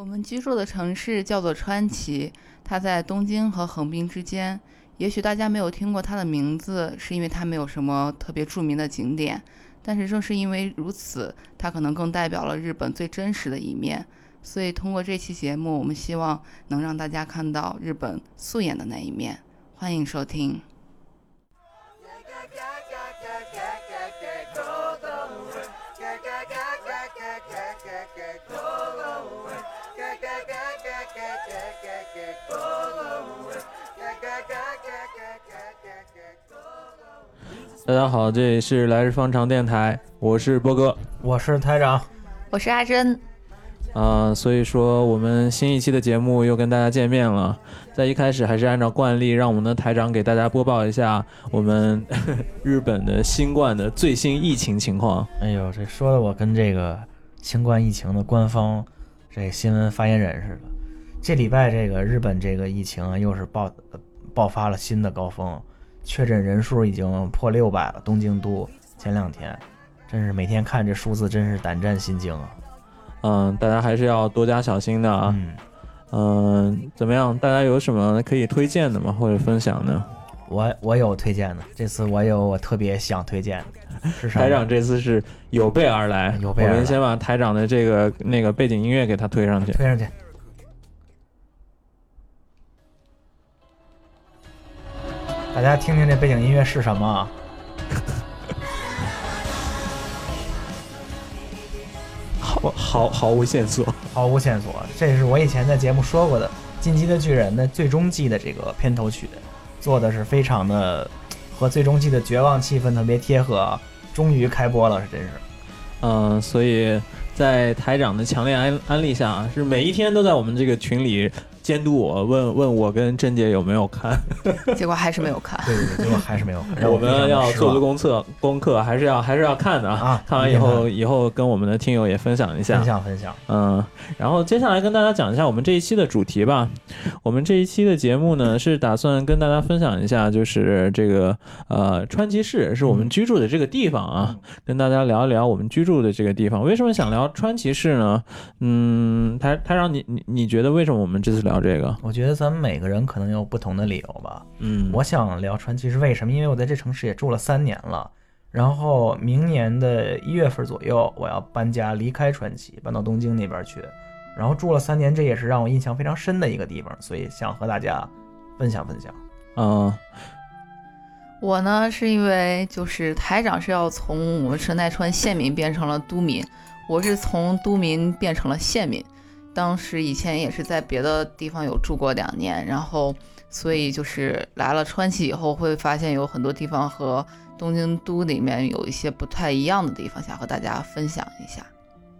我们居住的城市叫做川崎，它在东京和横滨之间。也许大家没有听过它的名字，是因为它没有什么特别著名的景点。但是正是因为如此，它可能更代表了日本最真实的一面。所以通过这期节目，我们希望能让大家看到日本素颜的那一面。欢迎收听。大家好，这里是来日方长电台，我是波哥，我是台长，我是阿珍。啊，所以说我们新一期的节目又跟大家见面了。在一开始还是按照惯例，让我们的台长给大家播报一下我们 日本的新冠的最新疫情情况。哎呦，这说的我跟这个新冠疫情的官方这新闻发言人似的。这礼拜这个日本这个疫情又是爆爆发了新的高峰。确诊人数已经破六百了，东京都前两天，真是每天看这数字，真是胆战心惊啊！嗯，大家还是要多加小心的啊。嗯，怎么样？大家有什么可以推荐的吗？或者分享的？我我有推荐的，这次我有我特别想推荐的。是台长这次是有备而来，有备而来。我们先把台长的这个那个背景音乐给他推上去，推上去。大家听听这背景音乐是什么？好好毫无线索，毫无线索。这是我以前在节目说过的《进击的巨人》的最终季的这个片头曲，做的是非常的和最终季的绝望气氛特别贴合。终于开播了，是真是。嗯，所以在台长的强烈安安利下啊，是每一天都在我们这个群里。监督我问问我跟甄姐有没有看，结果还是没有看。对对对，结果还是没有看。我们要做足功课，功课还是要还是要看的啊！看完以后，以后跟我们的听友也分享一下，分享分享。嗯，然后接下来跟大家讲一下我们这一期的主题吧。我们这一期的节目呢，是打算跟大家分享一下，就是这个呃川崎市是我们居住的这个地方啊，跟大家聊一聊我们居住的这个地方。为什么想聊川崎市呢？嗯，他他让，你你你觉得为什么我们这次聊？聊这个，我觉得咱们每个人可能有不同的理由吧。嗯，我想聊传奇是为什么？因为我在这城市也住了三年了，然后明年的一月份左右我要搬家离开传奇，搬到东京那边去。然后住了三年，这也是让我印象非常深的一个地方，所以想和大家分享分享。嗯，我呢是因为就是台长是要从我们神奈川县民变成了都民，我是从都民变成了县民。当时以前也是在别的地方有住过两年，然后所以就是来了川崎以后，会发现有很多地方和东京都里面有一些不太一样的地方，想和大家分享一下。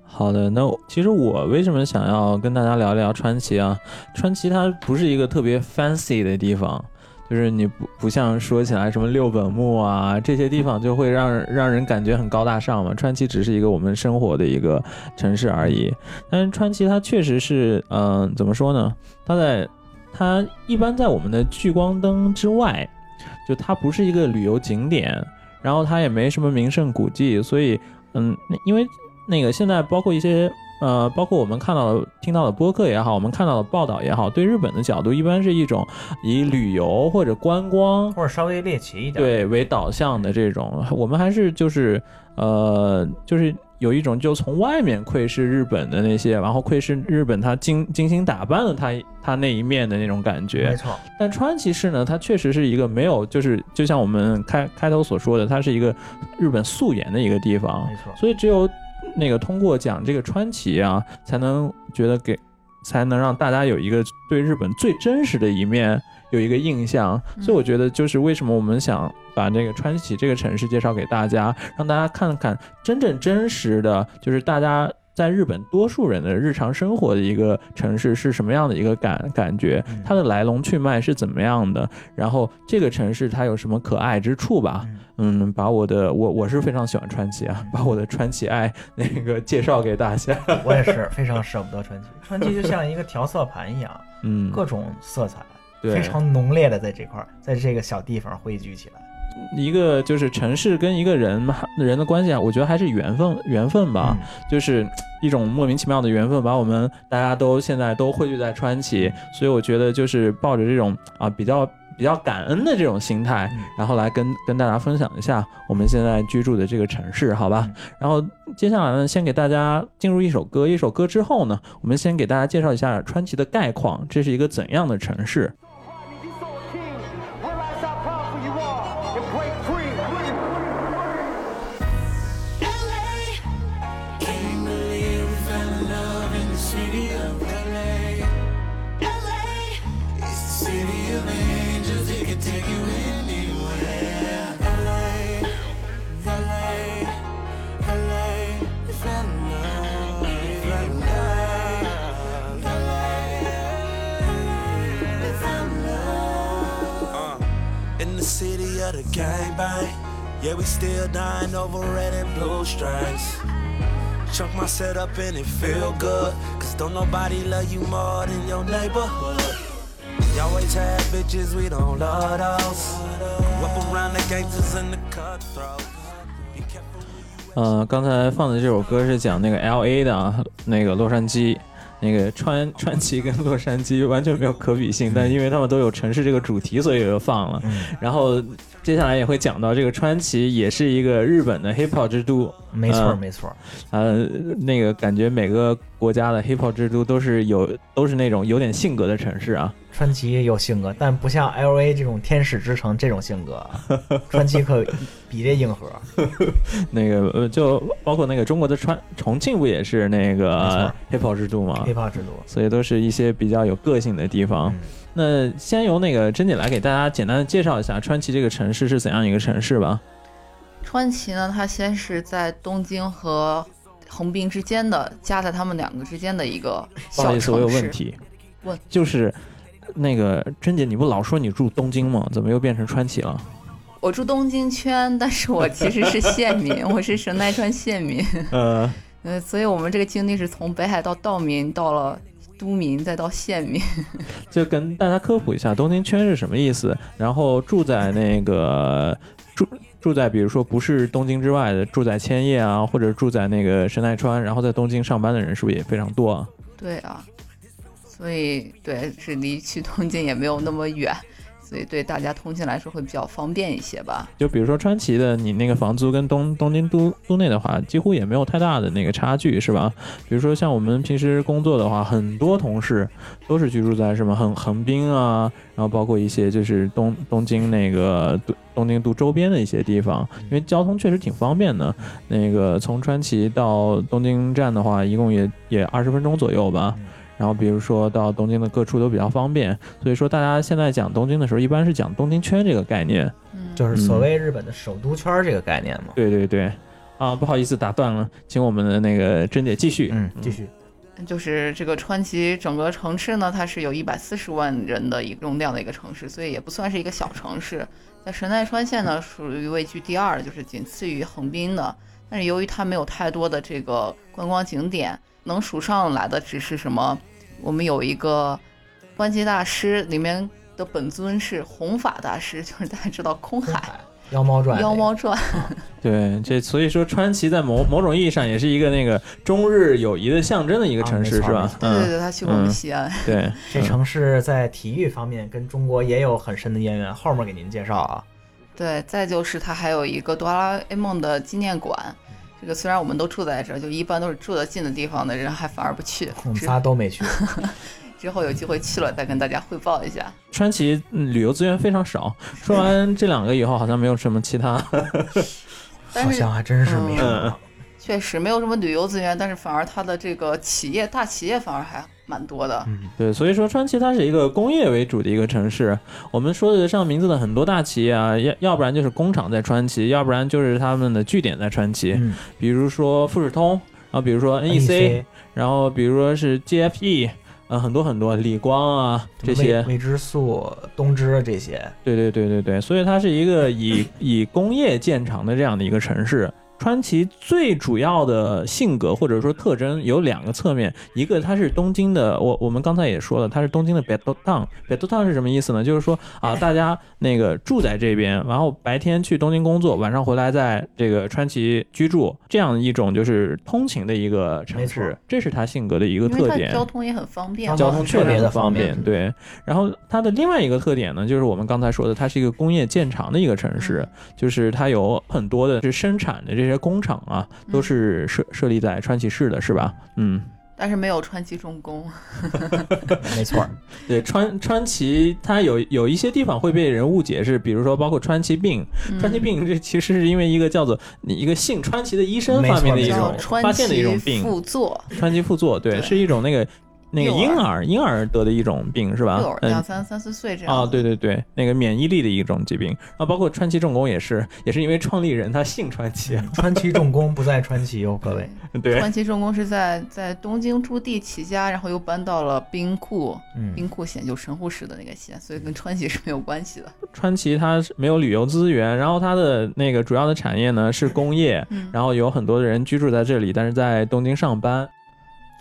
好的，那其实我为什么想要跟大家聊聊川崎啊？川崎它不是一个特别 fancy 的地方。就是你不不像说起来什么六本木啊这些地方就会让让人感觉很高大上嘛，川崎只是一个我们生活的一个城市而已。但是川崎它确实是，嗯，怎么说呢？它在它一般在我们的聚光灯之外，就它不是一个旅游景点，然后它也没什么名胜古迹，所以，嗯，因为那个现在包括一些。呃，包括我们看到的、听到的播客也好，我们看到的报道也好，对日本的角度一般是一种以旅游或者观光或者稍微猎奇一点对为导向的这种。我们还是就是呃，就是有一种就从外面窥视日本的那些，然后窥视日本他精精心打扮的他他那一面的那种感觉。没错。但川崎市呢，它确实是一个没有，就是就像我们开开头所说的，它是一个日本素颜的一个地方。没错。所以只有。那个通过讲这个川崎啊，才能觉得给，才能让大家有一个对日本最真实的一面有一个印象。所以我觉得就是为什么我们想把这个川崎这个城市介绍给大家，让大家看看真正真实的就是大家。在日本，多数人的日常生活的一个城市是什么样的一个感感觉？它的来龙去脉是怎么样的？然后这个城市它有什么可爱之处吧？嗯，把我的我我是非常喜欢川崎啊，把我的川崎爱那个介绍给大家。我也是非常舍不得川崎，川崎就像一个调色盘一样，嗯，各种色彩非常浓烈的在这块，在这个小地方汇聚起来。一个就是城市跟一个人嘛人的关系啊，我觉得还是缘分缘分吧，嗯就是一种莫名其妙的缘分，把我们大家都现在都汇聚在川崎，所以我觉得就是抱着这种啊比较比较感恩的这种心态，嗯然后来跟跟大家分享一下我们现在居住的这个城市，好吧？嗯然后接下来呢，先给大家进入一首歌，一首歌之后呢，我们先给大家介绍一下川崎的概况，这是一个怎样的城市？of the gangbang. Yeah, we still dying over red and blue stripes. Chunk my set up and it feel good. Cause don't nobody love you more than your neighborhood. You always had bitches, we don't love those. Grew up around the gangsters and the cutthroats. Be careful who you 呃，刚才放的这首歌是讲那个 L A 的啊，那个洛杉矶， 那个川川崎跟洛杉矶完全没有可比性，但因为他们都有城市这个主题，所以就放了。嗯，然后接下来也会讲到这个川崎也是一个日本的 hip hop 之都，没错嗯没错，呃，那个感觉每个国家的 hip hop 之都都是有都是那种有点性格的城市啊。川崎有性格，但不像 L A 这种天使之城这种性格，川崎可比这硬核。那个呃，就包括那个中国的川重庆不也是那个 hip hop 之都吗？hiphop 之都，所以都是一些比较有个性的地方。嗯那先由那个珍姐来给大家简单的介绍一下川崎这个城市是怎样一个城市吧。川崎呢，它先是在东京和横滨之间的，夹在他们两个之间的一个小城市。不好意思，我有问题。问就是那个珍姐，你不老说你住东京吗？怎么又变成川崎了？我住东京圈，但是我其实是县民，我是神奈川县民。呃，呃，所以我们这个经历是从北海道道民到了都民，再到县民。就跟大家科普一下东京圈是什么意思。然后住在那个住住在比如说不是东京之外的，住在千叶啊，或者住在那个神奈川，然后在东京上班的人是不是也非常多啊？对啊，所以对，是离去东京也没有那么远，所以对大家通勤来说会比较方便一些吧。就比如说川崎的，你那个房租跟东东京都都内的话，几乎也没有太大的那个差距，是吧？比如说像我们平时工作的话，很多同事都是居住在什么横横滨啊，然后包括一些就是东东京那个东东京都周边的一些地方，因为交通确实挺方便的。那个从川崎到东京站的话，一共也也二十分钟左右吧。然后比如说到东京的各处都比较方便，所以说大家现在讲东京的时候，一般是讲东京圈这个概念。嗯，就是所谓日本的首都圈儿这个概念嘛。对对对，啊，不好意思打断了，请我们的那个珍姐继续。嗯，继续。就是这个川崎整个城市呢，它是有一百四十万人的一个容量的一个城市，所以也不算是一个小城市。在神奈川县呢，属于位居第二，就是仅次于横滨的。但是由于它没有太多的这个观光景点，能数上来的只是什么？我们有一个观击大师，里面的本尊是弘法大师，就是大家知道空海妖猫传，妖猫传。对，这所以说川崎在某某种意义上也是一个那个中日友谊的象征的一个啊城市，是吧对对对，他去过我们嗯西安。对，这城市在体育方面跟中国也有很深的渊源，后面给您介绍啊。对，再就是它还有一个哆啦 A 梦的纪念馆。这个虽然我们都住在这儿，就一般都是住得近的地方的人，还反而不去。我们仨都没去，之后有机会去了再跟大家汇报一下。川崎嗯旅游资源非常少。说完这两个以后，好像没有什么其他。好像还真是没有。嗯确实没有什么旅游资源，但是反而它的这个企业大企业反而还蛮多的。嗯，对，所以说川崎它是一个工业为主的一个城市。我们说得上名字的很多大企业啊，要要不然就是工厂在川崎，要不然就是他们的据点在川崎。嗯比如说富士通，然后比如说 NEC，然后比如说是 GFE，呃，很多很多理光啊这些，未知素、东芝这些，对对对对对，所以它是一个以以工业见长的这样的一个城市。川崎最主要的性格或者说特征有两个侧面，一个它是东京的，我我们刚才也说了，它是东京的 Battle Town。Battle Town 是什么意思呢？就是说啊，大家那个住在这边，然后白天去东京工作，晚上回来在这个川崎居住，这样一种就是通勤的一个城市，这是它性格的一个特点。交通也很方便，交通确实特别的很方方便便，对。然后它的另外一个特点呢，就是我们刚才说的，它是一个工业建厂的一个城市，就是它有很多的是生产的这些工厂啊，都是设设立在川崎市的，是吧？嗯，但是没有川崎重工。没错，对，川川崎它有有一些地方会被人误解是，比如说包括川崎病，川崎病这其实是因为一个叫做一个姓川崎的医生发明的一种发现的一种病，副作，川崎副作，对，对。是一种那个那个婴儿婴儿得的一种病是吧幼儿？嗯两三三四岁这样。啊，对对对，那个免疫力的一种疾病啊，包括川崎重工也是，也是因为创立人他姓川崎，川崎重工不在川崎哦，各位。对川崎重工是在在东京驻地起家，然后又搬到了兵库，嗯，兵库县就神户市的那个县，所以跟川崎是没有关系的。川崎它是没有旅游资源，然后它的那个主要的产业呢是工业，嗯，然后有很多的人居住在这里，但是在东京上班。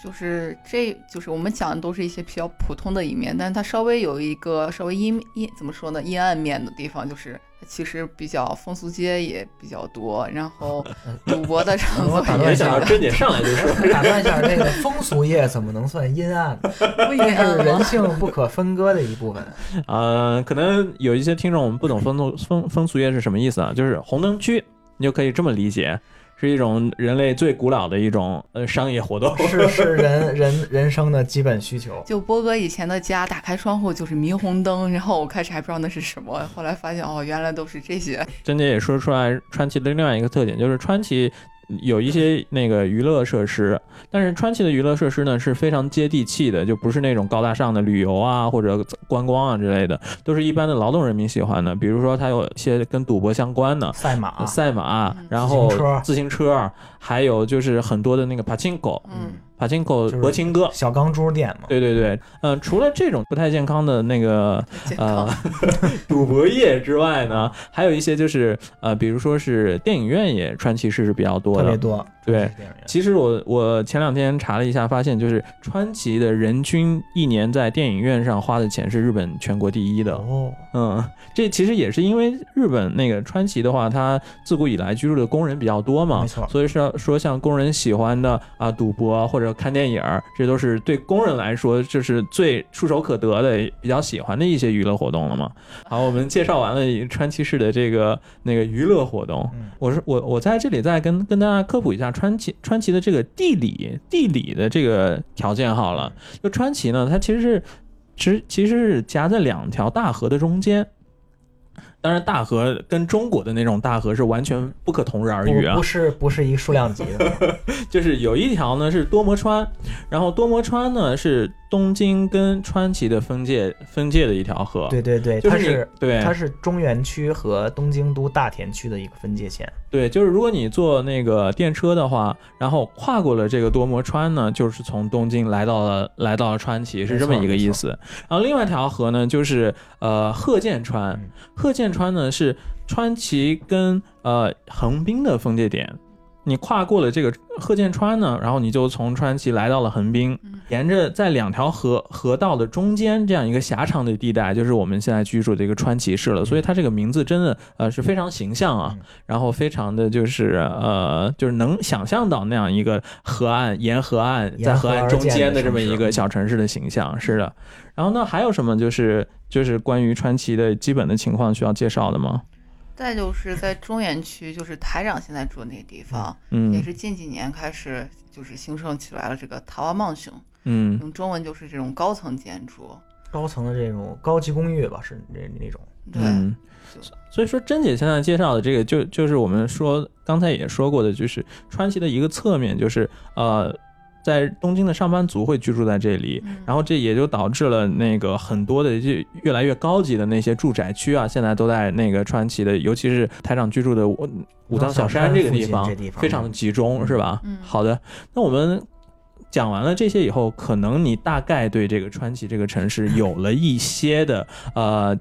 就是这就是我们讲的都是一些比较普通的一面，但是它稍微有一个稍微阴阴怎么说呢阴暗面的地方，就是它其实比较风俗街也比较多，然后 赌博的场所我打断也比一下较 珍姐上来就说，打断一下，这个风俗业怎么能算阴暗呢？不一这是人性不可分割的一部分。呃，可能有一些听众我们不懂风俗风风俗业是什么意思啊，就是红灯区，你就可以这么理解，是一种人类最古老的一种呃商业活动。是是人人人生的基本需求。就波哥以前的家，打开窗户就是霓虹灯，然后我开始还不知道那是什么，后来发现哦，原来都是这些。珍姐也说出来，川崎的另外一个特点就是川崎有一些那个娱乐设施，但是川崎的娱乐设施呢是非常接地气的，就不是那种高大上的旅游啊或者观光啊之类的，都是一般的劳动人民喜欢的。比如说，它有一些跟赌博相关的。赛马，赛马嗯，然后自行车。自行车，还有就是很多的那个帕金口，嗯，帕金口就是博青哥，小钢珠店嘛。对对对，嗯、除了这种不太健康的那个呃。赌博业之外呢，还有一些就是呃，比如说是电影院也川崎市是比较多的。特别多。对其实我我前两天查了一下，发现就是川崎的人均一年在电影院上花的钱是日本全国第一的。哦，嗯，这其实也是因为日本那个川崎的话，它自古以来居住的工人比较多嘛，没错所以说说像工人喜欢的啊赌博或者看电影儿，这都是对工人来说就是最触手可得的、比较喜欢的一些娱乐活动了嘛。好，我们介绍完了川崎市的这个那个娱乐活动，嗯我是我我在这里再跟跟大家科普一下川崎川崎的这个地理地理的这个条件好了，就川崎呢，它其实是其实其实是夹在两条大河的中间。当然，大河跟中国的那种大河是完全不可同日而语啊不不，是不是一个数量级的，就是有一条呢是多摩川，然后多摩川呢是东京跟川崎的分界分界的一条河。对对对，就是它是对它是中原区和东京都大田区的一个分界线。对，就是如果你坐那个电车的话，然后跨过了这个多摩川呢，就是从东京来到了来到了川崎，是这么一个意思。然后另外一条河呢，就是呃鹤见川嗯，鹤见川呢是川崎跟呃横滨的分界点。你跨过了这个贺见川呢，然后你就从川崎来到了横滨，嗯沿着在两条河河道的中间这样一个狭长的地带，就是我们现在居住的一个川崎市了。所以它这个名字真的呃是非常形象啊，嗯然后非常的就是呃就是能想象到那样一个河岸沿河岸在河岸中间的这么一个小城市的形象。是的，然后呢还有什么就是就是关于川崎的基本的情况需要介绍的吗？再就是在中原区，就是台长现在住的那个地方，也嗯是近几年开始就是兴盛起来了。这个塔瓦曼雄，嗯用中文就是这种高层建筑。高层的这种高级公寓吧，是那那种。对，嗯，所以说珍姐现在介绍的这个，就就是我们说刚才也说过的，就是川崎的一个侧面，就是呃，在东京的上班族会居住在这里，嗯然后这也就导致了那个很多的就越来越高级的那些住宅区啊，现在都在那个川崎的，尤其是台长居住的武武藏小山这个地方非常的集中，是吧？嗯好的，那我们。讲完了这些以后，可能你大概对这个川崎这个城市有了一些的呃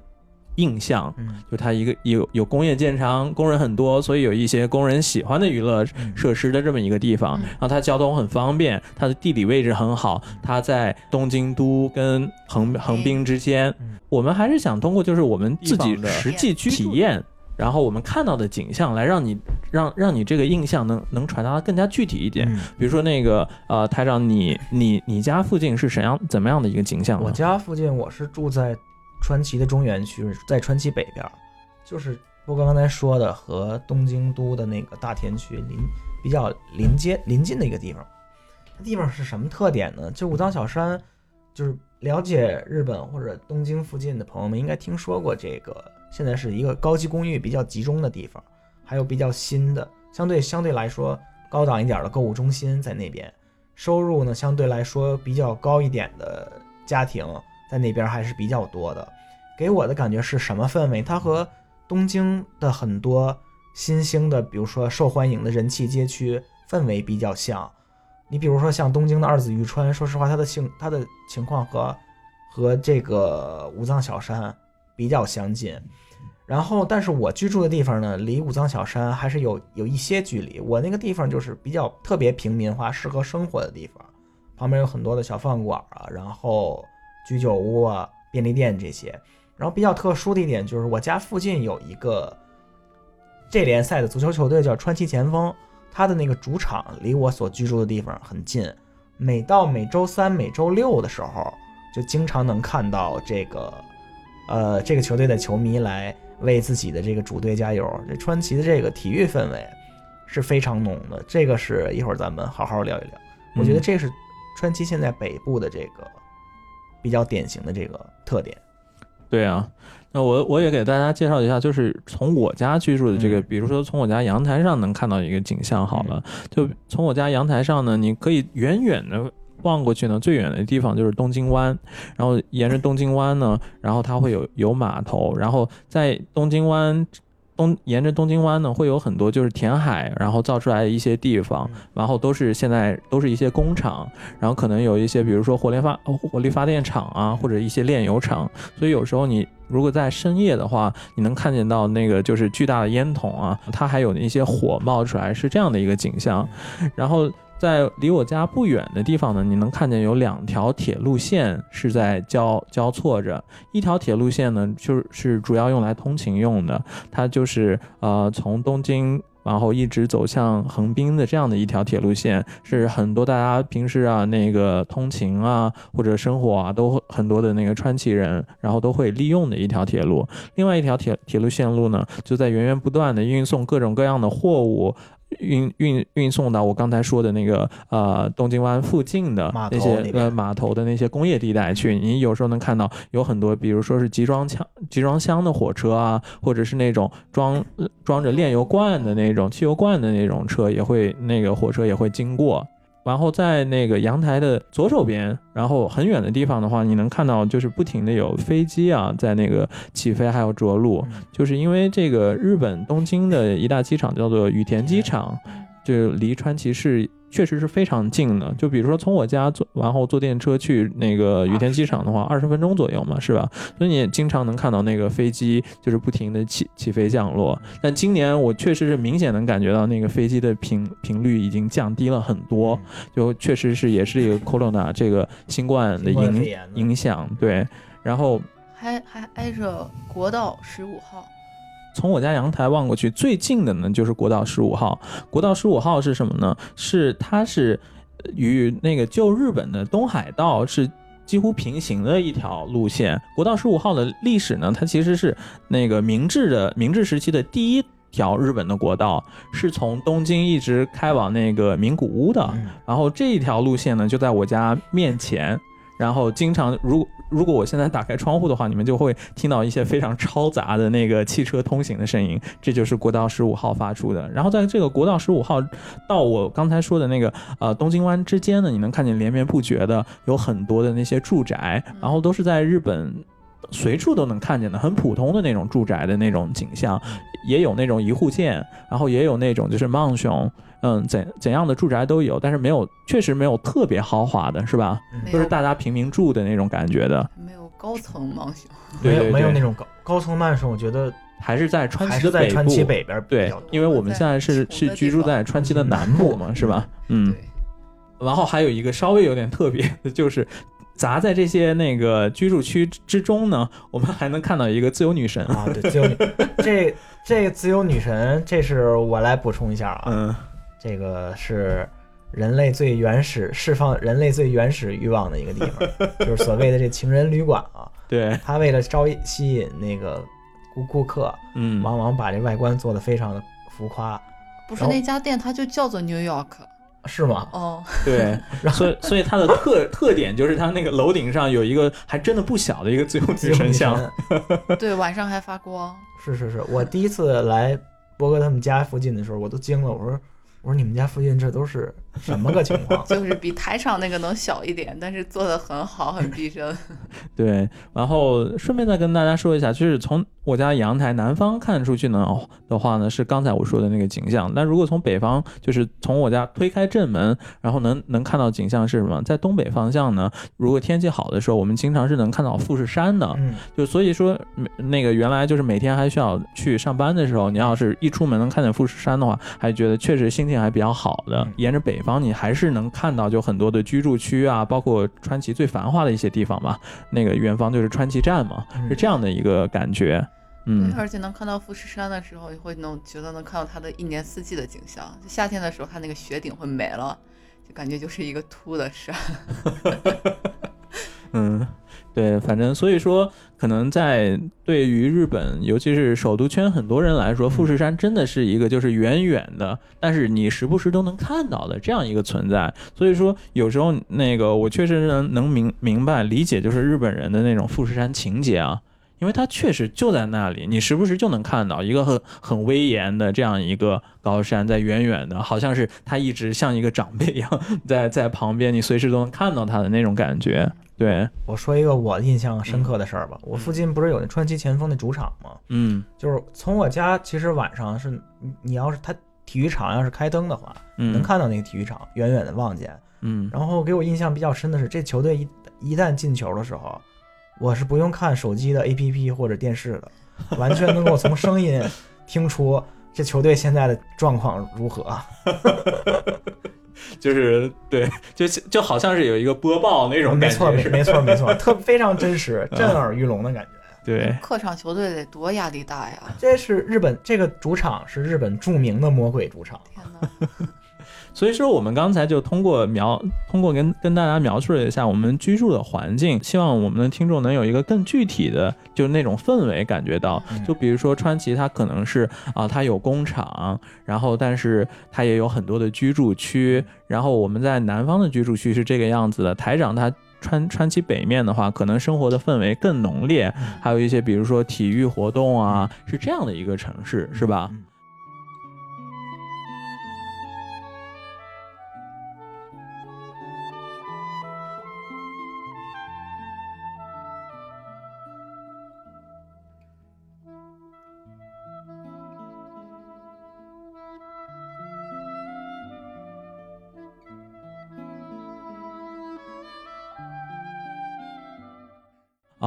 印象，嗯就它一个有有工业建厂，工人很多，所以有一些工人喜欢的娱乐嗯设施的这么一个地方。嗯然后它交通很方便，它的地理位置很好，它在东京都跟横横滨之间嗯。我们还是想通过就是我们自己的实际去体验，然后我们看到的景象来让你让让你这个印象能能传达的更加具体一点。嗯比如说那个呃，台长，你你你家附近是怎样怎么样的一个景象？我家附近我是住在川崎的中原区，在川崎北边，就是波哥刚才说的和东京都的那个大田区邻比较临接临近的一个地方。这地方是什么特点呢？就武藏小山，就是了解日本或者东京附近的朋友们应该听说过这个，现在是一个高级公寓比较集中的地方，还有比较新的，相对相对来说高档一点的购物中心在那边，收入呢相对来说比较高一点的家庭在那边还是比较多的。给我的感觉是什么氛围？它和东京的很多新兴的，比如说受欢迎的人气街区氛围比较像。你比如说像东京的二子玉川，说实话，它的性它的情况和和这个武藏小山比较相近。然后，但是我居住的地方呢，离武藏小山还是有有一些距离。我那个地方就是比较特别平民化、适合生活的地方，旁边有很多的小饭馆啊，然后居酒屋啊、便利店这些。然后比较特殊的一点就是，我家附近有一个这联赛的足球球队叫川崎前锋，他的那个主场离我所居住的地方很近。每到每周三、每周六的时候，就经常能看到这个，呃，这个球队的球迷来为自己的这个主队加油。这川崎的这个体育氛围是非常浓的，这个是一会儿咱们好好聊一聊。我觉得嗯这是川崎现在北部的这个比较典型的这个特点。对啊，那我我也给大家介绍一下，就是从我家居住的这个，嗯比如说从我家阳台上能看到一个景象。好了，就从我家阳台上呢，你可以远远的望过去呢，最远的地方就是东京湾，然后沿着东京湾呢，然后它会有有码头，然后在东京湾。东沿着东京湾呢，会有很多就是填海，然后造出来的一些地方，然后都是现在都是一些工厂，然后可能有一些比如说火力发火力发电厂啊，或者一些炼油厂，所以有时候你如果在深夜的话，你能看见到那个就是巨大的烟筒啊，它还有一些火冒出来，是这样的一个景象。然后在离我家不远的地方呢，你能看见有两条铁路线是在交交错着。一条铁路线呢，就是主要用来通勤用的，它就是呃从东京。然后一直走向横滨的这样的一条铁路线，是很多大家平时啊那个通勤啊或者生活啊都很多的那个川崎人，然后都会利用的一条铁路。另外一条铁铁路线路呢，就在源源不断的运送各种各样的货物。运运运送到我刚才说的那个呃东京湾附近的那些呃码头的那些工业地带去，你有时候能看到有很多，比如说是集装箱集装箱的火车啊，或者是那种装呃装着炼油罐的那种汽油罐的那种车，也会那个火车也会经过。然后在那个阳台的左手边，然后很远的地方的话，你能看到就是不停的有飞机啊在那个起飞还有着陆，嗯。就是因为这个日本东京的一大机场叫做羽田机场，就离川崎市确实是非常近的。就比如说从我家坐，然后坐电车去那个羽田机场的话，二十分钟左右嘛，是吧？所以你也经常能看到那个飞机就是不停的起起飞降落。但今年我确实是明显能感觉到那个飞机的频频率已经降低了很多，就确实是也是一个 corona 这个新冠的影影响，对。然后还还挨着国道十五号，从我家阳台望过去，最近的呢就是国道十五号。国道十五号是什么呢？是它是呃与那个旧日本的东海道是几乎平行的一条路线。国道十五号的历史呢，它其实是那个明治的明治时期的第一条日本的国道，是从东京一直开往那个名古屋的。嗯然后这一条路线呢，就在我家面前。然后经常，如如果我现在打开窗户的话，你们就会听到一些非常嘈杂的那个汽车通行的声音，这就是国道十五号发出的。然后在这个国道十五号到我刚才说的那个呃东京湾之间呢，你能看见连绵不绝的有很多的那些住宅，然后都是在日本。随处都能看见的，很普通的那种住宅的那种景象，也有那种一户建，然后也有那种就是曼熊，嗯，怎怎样的住宅都有，但是没有，确实没有特别豪华的，是吧？都是大家平民住的那种感觉的。没有高层망熊。没有对对对没有那种高高层慢熊，我觉得还是在川崎北边对，因为我们现在是是居住在川崎的南部嘛，是吧？嗯，然后还有一个稍微有点特别的，就是砸在这些那个居住区之中呢，我们还能看到一个自由女神。啊，对，自由女这这个自由女神，这是我来补充一下啊，嗯，这个是人类最原始释放人类最原始欲望的一个地方，就是所谓的这情人旅馆啊。对，他为了招吸引那个顾顾客，嗯，往往把这外观做的非常的浮夸，不是那家店，它就叫做 New York。是吗？哦，对，所以所以它的特 特点就是它那个楼顶上有一个还真的不小的一个自由 自由女女神像。对，晚上还发光。是是是，我第一次来波哥他们家附近的时候，我都惊了，我说我说你们家附近这都是什么个情况？就是比台场那个能小一点，但是做的很好，很逼真。对，然后顺便再跟大家说一下，就是从我家阳台南方看出去呢的话呢，是刚才我说的那个景象。那如果从北方，就是从我家推开正门，然后能能看到景象是什么？在东北方向呢，如果天气好的时候，我们经常是能看到富士山的。嗯，就所以说，那个原来就是每天还需要去上班的时候，你要是一出门能看见富士山的话，还觉得确实心情还比较好的嗯。沿着北方，你还是能看到就很多的居住区啊，包括川崎最繁华的一些地方嘛。那个远方就是川崎站嘛，嗯是这样的一个感觉。嗯，而且能看到富士山的时候，你会能觉得能看到它的一年四季的景象。就夏天的时候，它那个雪顶会没了，就感觉就是一个秃的山。嗯，对，反正所以说，可能在对于日本，尤其是首都圈很多人来说，富士山真的是一个就是远远的，但是你时不时都能看到的这样一个存在。所以说，有时候那个我确实能能明明白理解，就是日本人的那种富士山情节啊。因为它确实就在那里，你时不时就能看到一个很很威严的这样一个高山，在远远的，好像是它一直像一个长辈一样在在旁边，你随时都能看到它的那种感觉。对，我说一个我印象深刻的事儿吧，我附近不是有那川崎前锋的主场吗？嗯就是从我家，其实晚上是你你要是它体育场要是开灯的话，嗯，能看到那个体育场，远远的望见。嗯然后给我印象比较深的是，这球队一一旦进球的时候，我是不用看手机的 APP 或者电视的，完全能够从声音听出这球队现在的状况如何。就是对，就就好像是有一个播报那种感觉，没错，没错，没错，特非常真实，震耳欲聋的感觉。对，客场球队得多压力大呀！这是日本这个主场是日本著名的魔鬼主场，天哪，所以说我们刚才就通过描，通过跟跟大家描述了一下我们居住的环境，希望我们的听众能有一个更具体的，就是那种氛围感觉到。嗯就比如说川崎，它可能是啊、它有工厂，然后但是它也有很多的居住区，然后我们在南方的居住区是这个样子的。台长他川川崎北面的话，可能生活的氛围更浓烈，嗯还有一些比如说体育活动啊，是这样的一个城市，是吧？嗯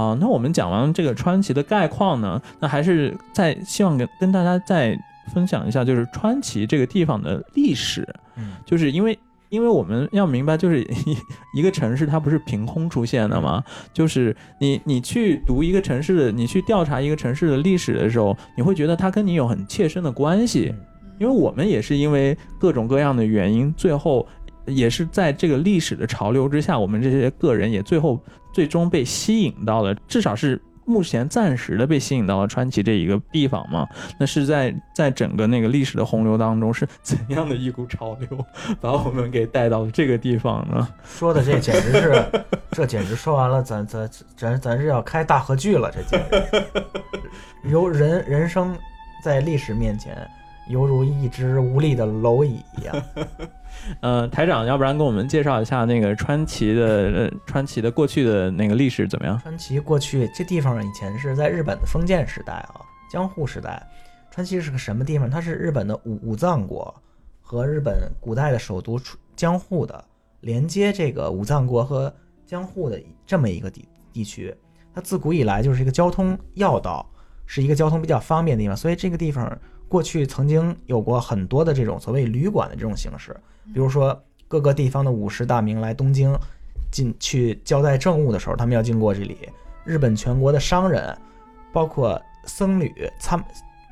啊、那我们讲完这个川崎的概况呢，那还是再希望跟跟大家再分享一下，就是川崎这个地方的历史，嗯就是因为。因为我们要明白，就是一 一个城市它不是凭空出现的嘛，就是你你去读一个城市的，你去调查一个城市的历史的时候，你会觉得它跟你有很切身的关系。因为我们也是因为各种各样的原因，最后也是在这个历史的潮流之下，我们这些个人也最后最终被吸引到了，至少是目前暂时的被吸引到了川崎这一个地方嘛。那是在在整个那个历史的洪流当中，是怎样的一股潮流把我们给带到了这个地方呢？说的这简直是，这简直说完了，咱咱咱咱是要开大合剧了，这简直，由人人生在历史面前，犹如一只无力的蝼蚁一样。呃，台长，要不然跟我们介绍一下那个川崎的川崎的过去的那个历史怎么样？川崎过去这地方以前是在日本的封建时代啊，江户时代。川崎是个什么地方？它是日本的武武藏国和日本古代的首都江户的连接这个武藏国和江户的这么一个地地区。它自古以来就是一个交通要道，是一个交通比较方便的地方，所以这个地方过去曾经有过很多的这种所谓旅馆的这种形式，比如说各个地方的武士大名来东京进去交代政务的时候，他们要经过这里。日本全国的商人，包括僧侣参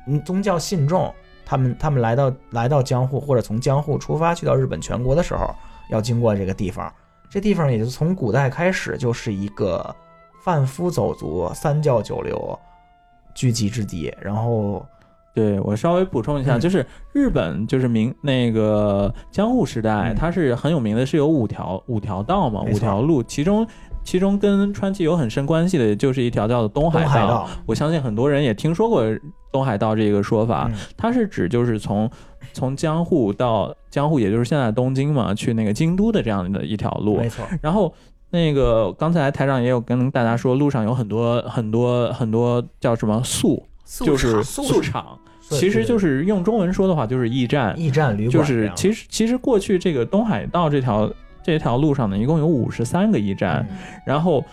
嗯宗教信众，他们他们来到来到江户或者从江户出发去到日本全国的时候，要经过这个地方。这地方也就从古代开始就是一个贩夫走卒、三教九流聚集之地。然后，对我稍微补充一下，嗯。就是日本就是明那个江户时代，嗯。它是很有名的，是有五条五条道嘛，五条路，其中其中跟川崎有很深关系的，就是一条叫做东海道，我相信很多人也听说过东海道这个说法，嗯。它是指就是从从江户到江户，也就是现在东京嘛，去那个京都的这样的一条路没。错，然后那个刚才台长也有跟大家说，路上有很多很多很多叫什么宿，素就是场宿场，其实就是用中文说的话就是驿站，驿站旅馆就是其实其实过去这个东海道这条这条路上呢，一共有五十三个驿站，嗯。然后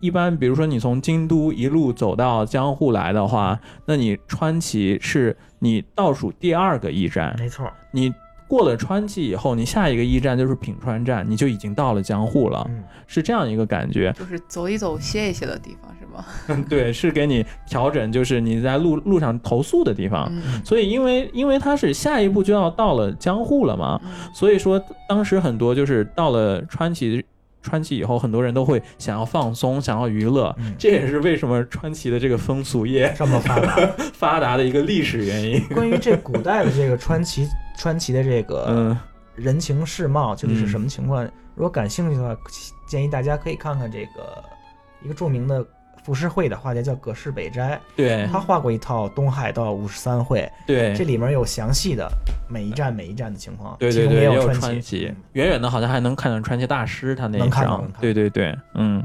一般比如说你从京都一路走到江户来的话，那你川崎是你倒数第二个驿站，没错，你过了川崎以后，你下一个驿站就是品川站，你就已经到了江户了，嗯，是这样一个感觉。就是走一走、歇一歇的地方，是吗？对，是给你调整，就是你在路路上投诉的地方。嗯所以因为因为它是下一步就要到了江户了嘛，嗯所以说当时很多就是到了川崎。川崎以后，很多人都会想要放松，想要娱乐，嗯这也是为什么川崎的这个风俗业这么发达。发达的一个历史原因。关于这古代的这个川崎川崎的这个嗯。人情世貌究竟是嗯什么情况？如果感兴趣的话，建议大家可以看看这个一个著名的浮世绘的画家叫葛饰北斋，对。他画过一套《东海道五十三绘》，对。这里面有详细的每一站每一站的情况，对对对，也也有川川崎嗯，远远的好像还能看到川崎大师他那一张。对对对，嗯，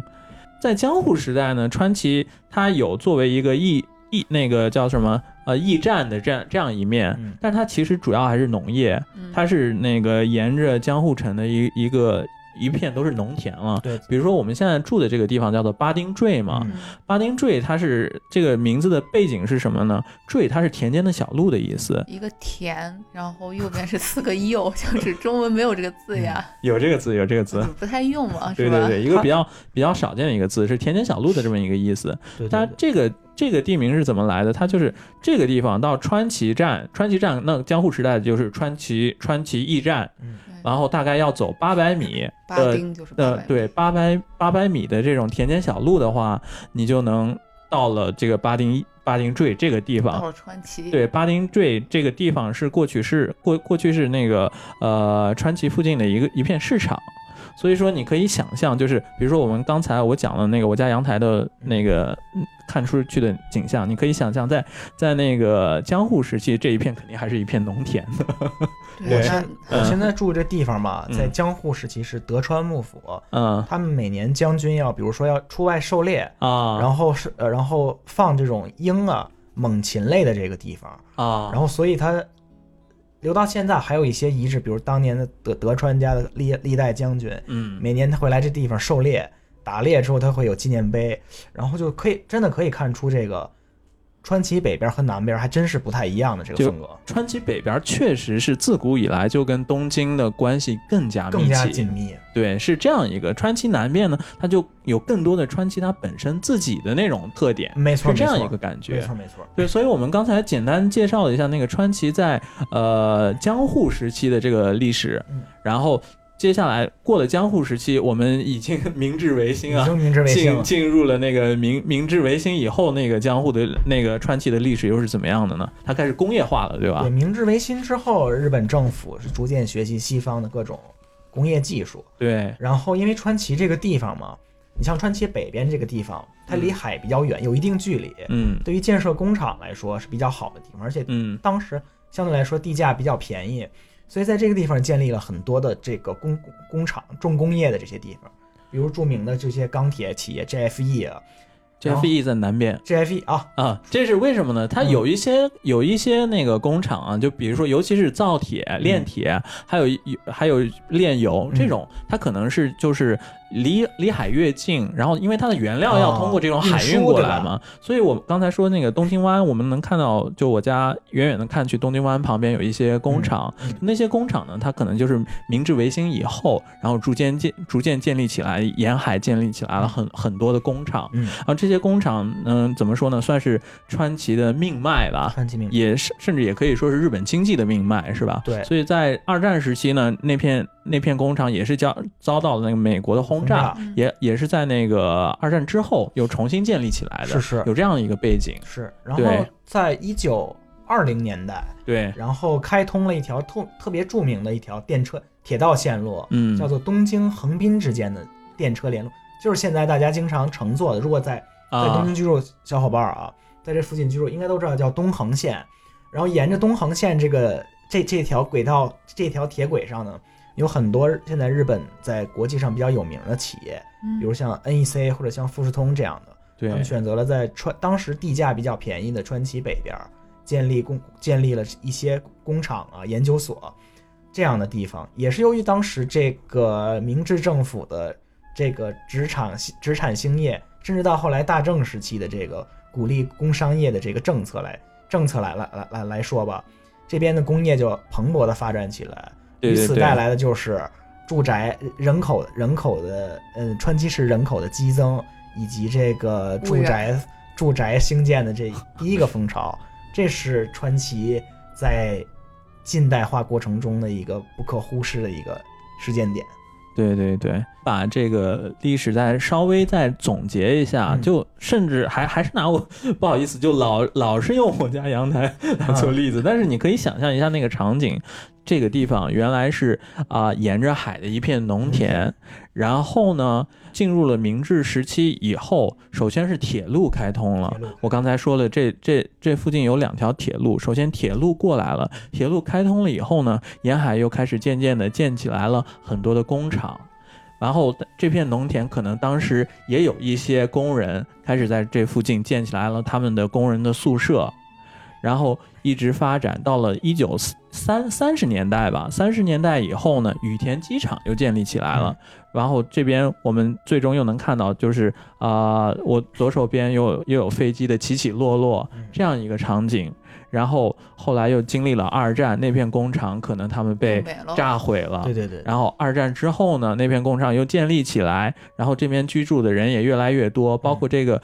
在江户时代呢，川崎他有作为一个驿驿那个叫什么呃驿站的这样这样一面，嗯。但它其实主要还是农业，嗯。它是那个沿着江户城的一一个一片都是农田了。对，比如说我们现在住的这个地方叫做巴丁坠嘛，嗯巴丁坠它是这个名字的背景是什么呢？坠它是田间的小路的意思，一个田，然后右边是四个又，就是中文没有这个字呀，有这个字，有这个字。不太用嘛，是吧？对对对，一个比较比较少见的一个字是田间小路的这么一个意思。它这个这个地名是怎么来的？它就是这个地方到川崎站，川崎站那江户时代就是川崎川崎驿站，嗯然后大概要走八百米巴的丁就是八百，呃对八百八百米的这种田间小路的话，你就能到了这个巴丁巴丁坠这个地方对，巴丁坠这个地方是过去是过过去是那个呃川崎附近的一个一片市场，所以说你可以想象，就是比如说我们刚才我讲了那个我家阳台的那个嗯看出去的景象，你可以想象在在那个江户时期这一片肯定还是一片农田。我现我现在住这地方嘛，嗯在江户时期是德川幕府，嗯。他们每年将军要，比如说要出外狩猎，啊，然后是呃，然后放这种鹰啊、猛禽类的这个地方，啊，然后所以它留到现在还有一些遗址，比如当年的德德川家的历历代将军，嗯。每年他会来这地方狩猎，打猎之后他会有纪念碑，然后就可以真的可以看出这个川崎北边和南边还真是不太一样的这个风格，川崎北边确实是自古以来就跟东京的关系更加密更加切，紧密。对，是这样一个川崎南边呢，它就有更多的川崎它本身自己的那种特点，没错，是这样一个感觉没。错没错。对，所以我们刚才简单介绍了一下那个川崎在呃江户时期的这个历史，嗯然后接下来过了江户时期，我们已经明治维新啊明治维新进，进入了那个明明治维新以后，那个江户的那个川崎的历史又是怎么样的呢？它开始工业化了，对吧？对，？明治维新之后，日本政府是逐渐学习西方的各种工业技术，对，然后因为川崎这个地方嘛，你像川崎北边这个地方，它离嗯。海比较远，有一定距离，嗯。对于建设工厂来说是比较好的地方，而且嗯。当时相对来说地价比较便宜，所以在这个地方建立了很多的这个工工厂、重工业的这些地方，比如著名的这些钢铁企业 JFE 啊然后，GFE E 在南边。，GFE 啊，啊，这是为什么呢？它嗯有一些、有一些那个工厂啊，就比如说，尤其是造铁、炼铁，还有有还有炼油嗯这种，它可能是就是离离海越近，然后因为它的原料要通过这种海运过来嘛，所以我刚才说那个东京湾，我们能看到，就我家远远的看去，东京湾旁边有一些工厂，嗯那些工厂呢，它可能就是明治维新以后，然后逐渐建逐渐建立起来，沿海建立起来了很很多的工厂，嗯，然后这些工厂，嗯、怎么说呢，算是川崎的命脉吧。川崎命也是，甚至也可以说是日本经济的命脉，是吧？对所以在二战时期呢，那片那片工厂也是遭遭到了那个美国的轰炸，轰也也是在那个二战之后又重新建立起来的，是是有这样的一个背景。是，然后在一九二零年代，对，然后开通了一条特特别著名的一条电车铁道线路，嗯叫做东京横滨之间的电车联络，就是现在大家经常乘坐的。如果在在东啊京居住的小伙伴儿啊，在这附近居住，应该都知道叫东横线。然后沿着东横线这个这这条轨道这条铁轨上呢，有很多现在日本在国际上比较有名的企业，比如像 NEC 或者像富士通这样的。他们选择了在川当时地价比较便宜的川崎北边建立工建立了一些工厂啊、研究所这样的地方，也是由于当时这个明治政府的这个职场职产兴业，甚至到后来大正时期的这个鼓励工商业的这个政策来政策来来来来来说吧，这边的工业就蓬勃的发展起来，与此带来的就是住宅人口人口的嗯川崎市人口的激增，以及这个住宅住宅兴建的这第一个风潮，这是川崎在近代化过程中的一个不可忽视的一个时间点。对对对，把这个历史再稍微再总结一下，嗯就甚至还还是拿我不好意思，就老老是用我家阳台来做例子，但是你可以想象一下那个场景，这个地方原来是啊、沿着海的一片农田，然后呢进入了明治时期以后，首先是铁路开通了。我刚才说了，这这这附近有两条铁路，首先铁路过来了，铁路开通了以后呢，沿海又开始渐渐的建起来了很多的工厂。然后这片农田可能当时也有一些工人开始在这附近建起来了他们的工人的宿舍，然后一直发展到了一九三三十年代吧。三十年代以后呢，羽田机场又建立起来了。然后这边我们最终又能看到，就是啊、我左手边又有又有飞机的起起落落这样一个场景。然后后来又经历了二战，那片工厂可能他们被炸毁了。对对对，然后二战之后呢，那片工厂又建立起来，然后这边居住的人也越来越多，包括这个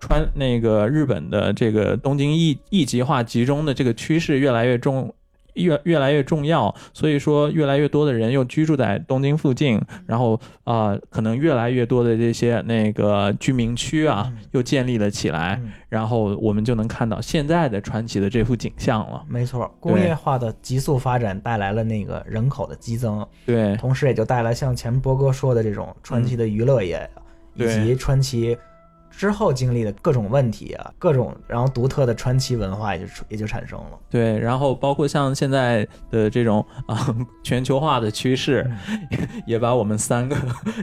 川那个日本的这个东京一一级化集中的这个趋势越来越重。越越来越重要，所以说越来越多的人又居住在东京附近，然后啊、呃可能越来越多的这些那个居民区啊嗯。又建立了起来，嗯。然后我们就能看到现在的传奇的这幅景象了。没错，工业化的急速发展带来了那个人口的激增，对，同时也就带来像前波哥说的这种川崎的娱乐业，以及川崎之后经历的各种问题啊，各种然后独特的川崎文化也就也就产生了。对，然后包括像现在的这种啊、全球化的趋势，也把我们三个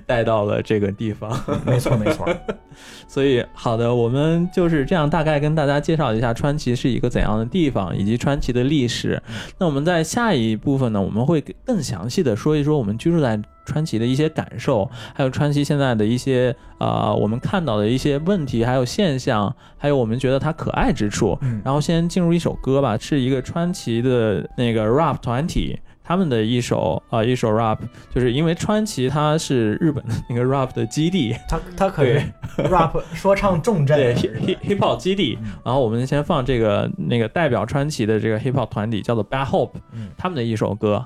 带到了这个地方。没错没错，所以，好的，我们就是这样大概跟大家介绍一下川崎是一个怎样的地方，以及川崎的历史。那我们在下一部分呢，我们会更详细的说一说我们居住在川崎的一些感受，还有川崎现在的一些呃我们看到的一些问题，还有现象，还有我们觉得它可爱之处。嗯然后先进入一首歌吧，是一个川崎的那个 rap 团体。他们的一首啊、一首 rap，就是因为川崎它是日本的那个 rap 的基地，它它可以 rap 说唱重镇，hip hop 基地。然后我们先放这个那个代表川崎的这个 hip hop 团体叫做 Bad Hope，嗯他们的一首歌。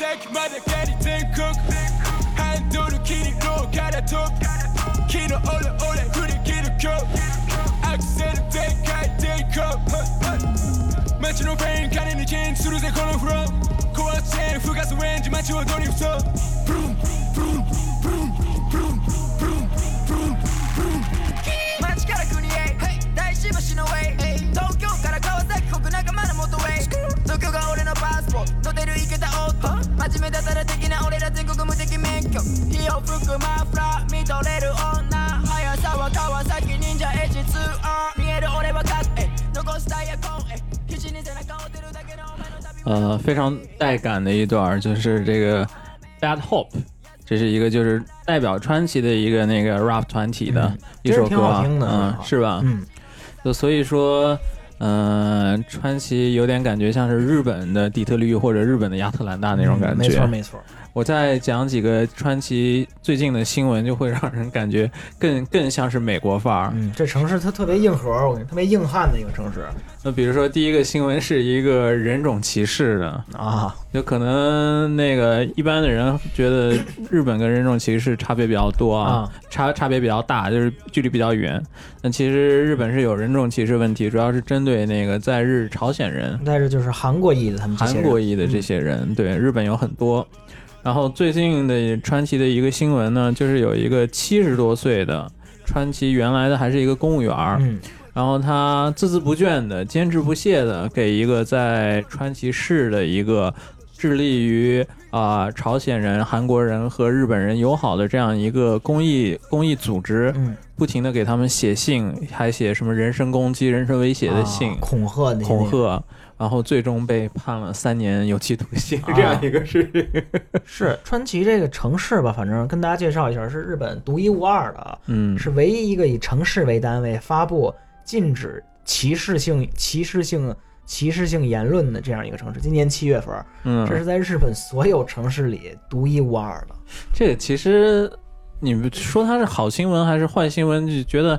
새끼마다 깨리 띵쿡 한두루 길이로 갈아톱 길어 올라오래 우리 길을 켜 악세는 띵카이 띵쿡 마치 노페인 가는 이긴 수루세 콜로 후럼 코어 체인 후가서 왠지 마치 어돈이 없어 呃非常带感的一段就是这个 Bad Hope，这是一个就是代表川崎的一个那个 rap 团体的一首歌啊嗯是吧？嗯。就所以说嗯川崎有点感觉像是日本的底特律或者日本的亚特兰大那种感觉。没错没错。我再讲几个川崎最近的新闻，就会让人感觉更 更像是美国范儿。嗯，这城市它特别硬核，我跟你特别硬汉的一个城市那比如说第一个新闻是一个人种歧视的，啊。就可能那个一般的人觉得日本跟人种歧视差别比较多啊，啊差差别比较大，就是距离比较远。但其实日本是有人种歧视问题，主要是针对那个在日朝鲜人、但是就是韩国裔的他们韩国裔的这些人，对日本有很多。然后最近的川崎的一个新闻呢，就是有一个七十多岁的川崎，原来的还是一个公务员儿，嗯。然后他孜孜不倦的、坚持不懈的给一个在川崎市的一个致力于啊、朝鲜人、韩国人和日本人友好的这样一个公益公益组织，嗯。不停的给他们写信，还写什么人身攻击、人身威胁的信。啊、恐吓那些恐吓，然后最终被判了三年有期徒刑啊这样一个事情。是川崎这个城市吧，反正跟大家介绍一下，是日本独一无二的，嗯，是唯一一个以城市为单位发布禁止歧视性、歧视性、歧视性言论的这样一个城市。今年七月份，嗯，这是在日本所有城市里独一无二的。这个其实你们说它是好新闻还是坏新闻，就觉得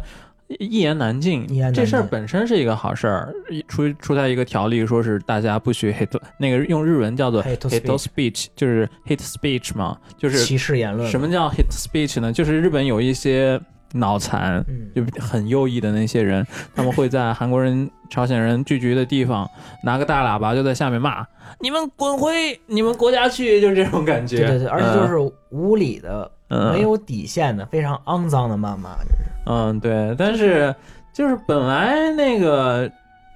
一言难尽。一言难尽这事儿本身是一个好事儿，出出台一个条例，说是大家不许 hate，那个用日文叫做 Hate hate speech，就是 hate speech 嘛，就是歧视言论什么叫 hate speech 呢？就是日本有一些脑残。嗯，就很右翼的那些人，他们会在韩国人、朝鲜人聚集的地方拿个大喇叭，就在下面骂：“你们滚回你们国家去！”就是这种感觉。对对对，而且就是无理的、嗯没有底线的、非常肮脏的谩骂，就是。嗯，对，但是就是本来那个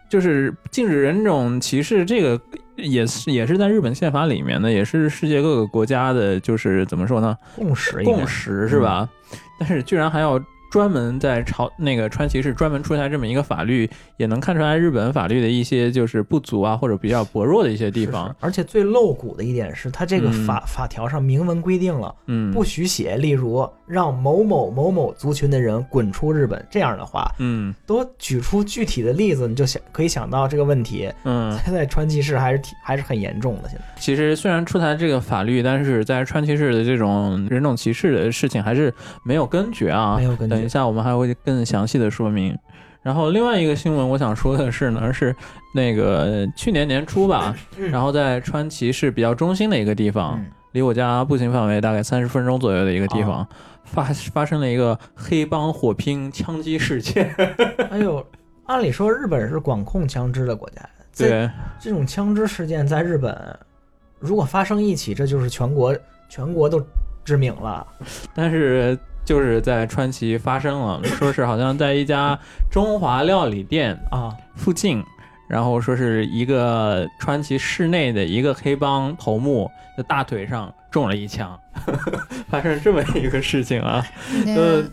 就是禁止人种歧视，这个也是也是在日本宪法里面的，也是世界各个国家的，就是怎么说呢，共识共识是吧？但是居然还要专门在朝那个川崎市专门出台这么一个法律，也能看出来日本法律的一些就是不足啊，或者比较薄弱的一些地方。是而且最露骨的一点是，它这个法、法条上明文规定了，嗯，不许写，例如让某某某某族群的人滚出日本这样的话，嗯都举出具体的例子，你就想可以想到这个问题，嗯，现 在川崎市还是挺还是很严重的。现在其实虽然出台这个法律，但是在川崎市的这种人种歧视的事情还是没有根绝啊。没有根一下我们还会更详细的说明。然后另外一个新闻我想说的是呢，是那个去年年初吧，然后在川崎市比较中心的一个地方，嗯离我家步行范围大概三十分钟左右的一个地方，哦发发生了一个黑帮火拼枪击事件。哎呦，按理说日本是管控枪支的国家，这对，这种枪支事件在日本如果发生一起，这就是全国全国都知名了。但是就是在川崎发生了，说是好像在一家中华料理店啊，附近，然后说是一个川崎市内的一个黑帮头目的大腿上中了一枪，发生这么一个事情啊。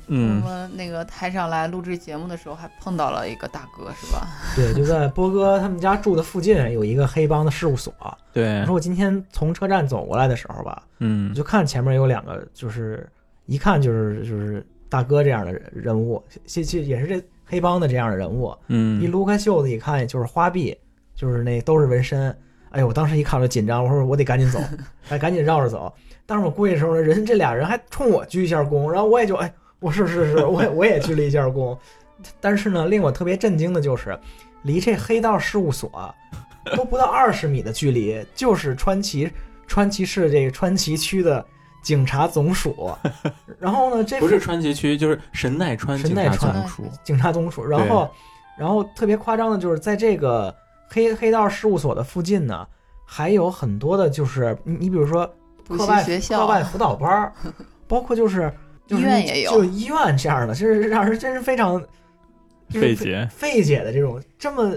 嗯我们那个台上来录制节目的时候，还碰到了一个大哥，是吧？对，就在波哥他们家住的附近有一个黑帮的事务所。对我，说我今天从车站走过来的时候吧，嗯我就看前面有两个，就是一看就是就是大哥这样的人物，其其也是这黑帮的这样的人物。嗯一嗯，撸开袖子一看，就是花臂，就是那都是纹身。哎呦，我当时一看我就紧张，我说我得赶紧走，哎，赶紧绕着走。但是我过去的时候呢，人这俩人还冲我鞠一下躬，然后我也就哎，我是是是，我也我也鞠了一下躬。但是呢，令我特别震惊的就是，离这黑道事务所都不到二十米的距离，就是川崎川崎市这个川崎区的警察总署。然后呢，这不是川崎区，就是神奈川警察神奈川总署。警察总署。然后，然后特别夸张的就是在这个黑黑道事务所的附近呢，还有很多的，就是你你比如说课外学校课外辅导班儿，包括就是就是医院也有就医院这样的，就是让人真是非常就是费解费解的这种这么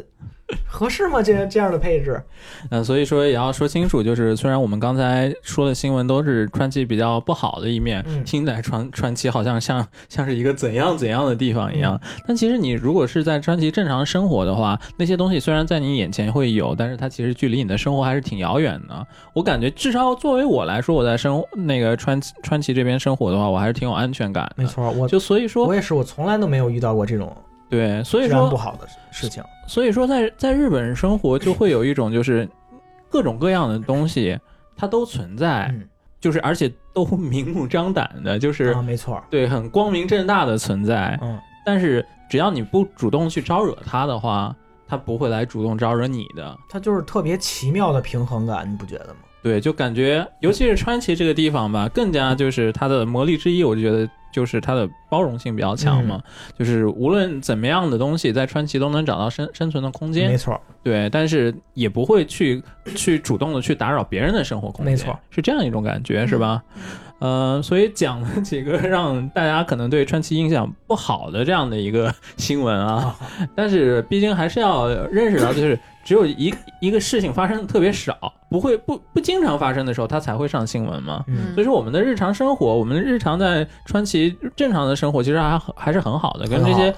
合适吗？这这样的配置，嗯，所以说也要说清楚，就是虽然我们刚才说的新闻都是川崎比较不好的一面，嗯听起来川川崎好像像像是一个怎样怎样的地方一样，嗯但其实你如果是在川崎正常生活的话，那些东西虽然在你眼前会有，但是它其实距离你的生活还是挺遥远的。我感觉至少作为我来说，我在生那个川川崎这边生活的话，我还是挺有安全感的。没，错，我就所以说我也是，我从来都没有遇到过这种对，所以说不好的事情。所以说在在日本生活就会有一种就是各种各样的东西它都存在，嗯，就是而且都明目张胆的，就是、啊，没错，对很光明正大的存在。嗯，但是只要你不主动去招惹它的话，它不会来主动招惹你的。它就是特别奇妙的平衡感，你不觉得吗？对，就感觉尤其是川崎这个地方吧，更加就是它的魔力之一，我就觉得就是它的包容性比较强嘛，就是无论怎么样的东西，在川崎都能找到生生存的空间。没。错，对，但是也不会去去主动的去打扰别人的生活空间，没错，是这样一种感觉，是吧？呃，所以讲了几个让大家可能对川崎印象不好的这样的一个新闻啊，但是毕竟还是要认识到，就是只有一一个事情发生的特别少，不会不不经常发生的时候，它才会上新闻嘛。嗯所以说，我们的日常生活，我们日常在川崎正常的生活，其实还还是很好的，跟这些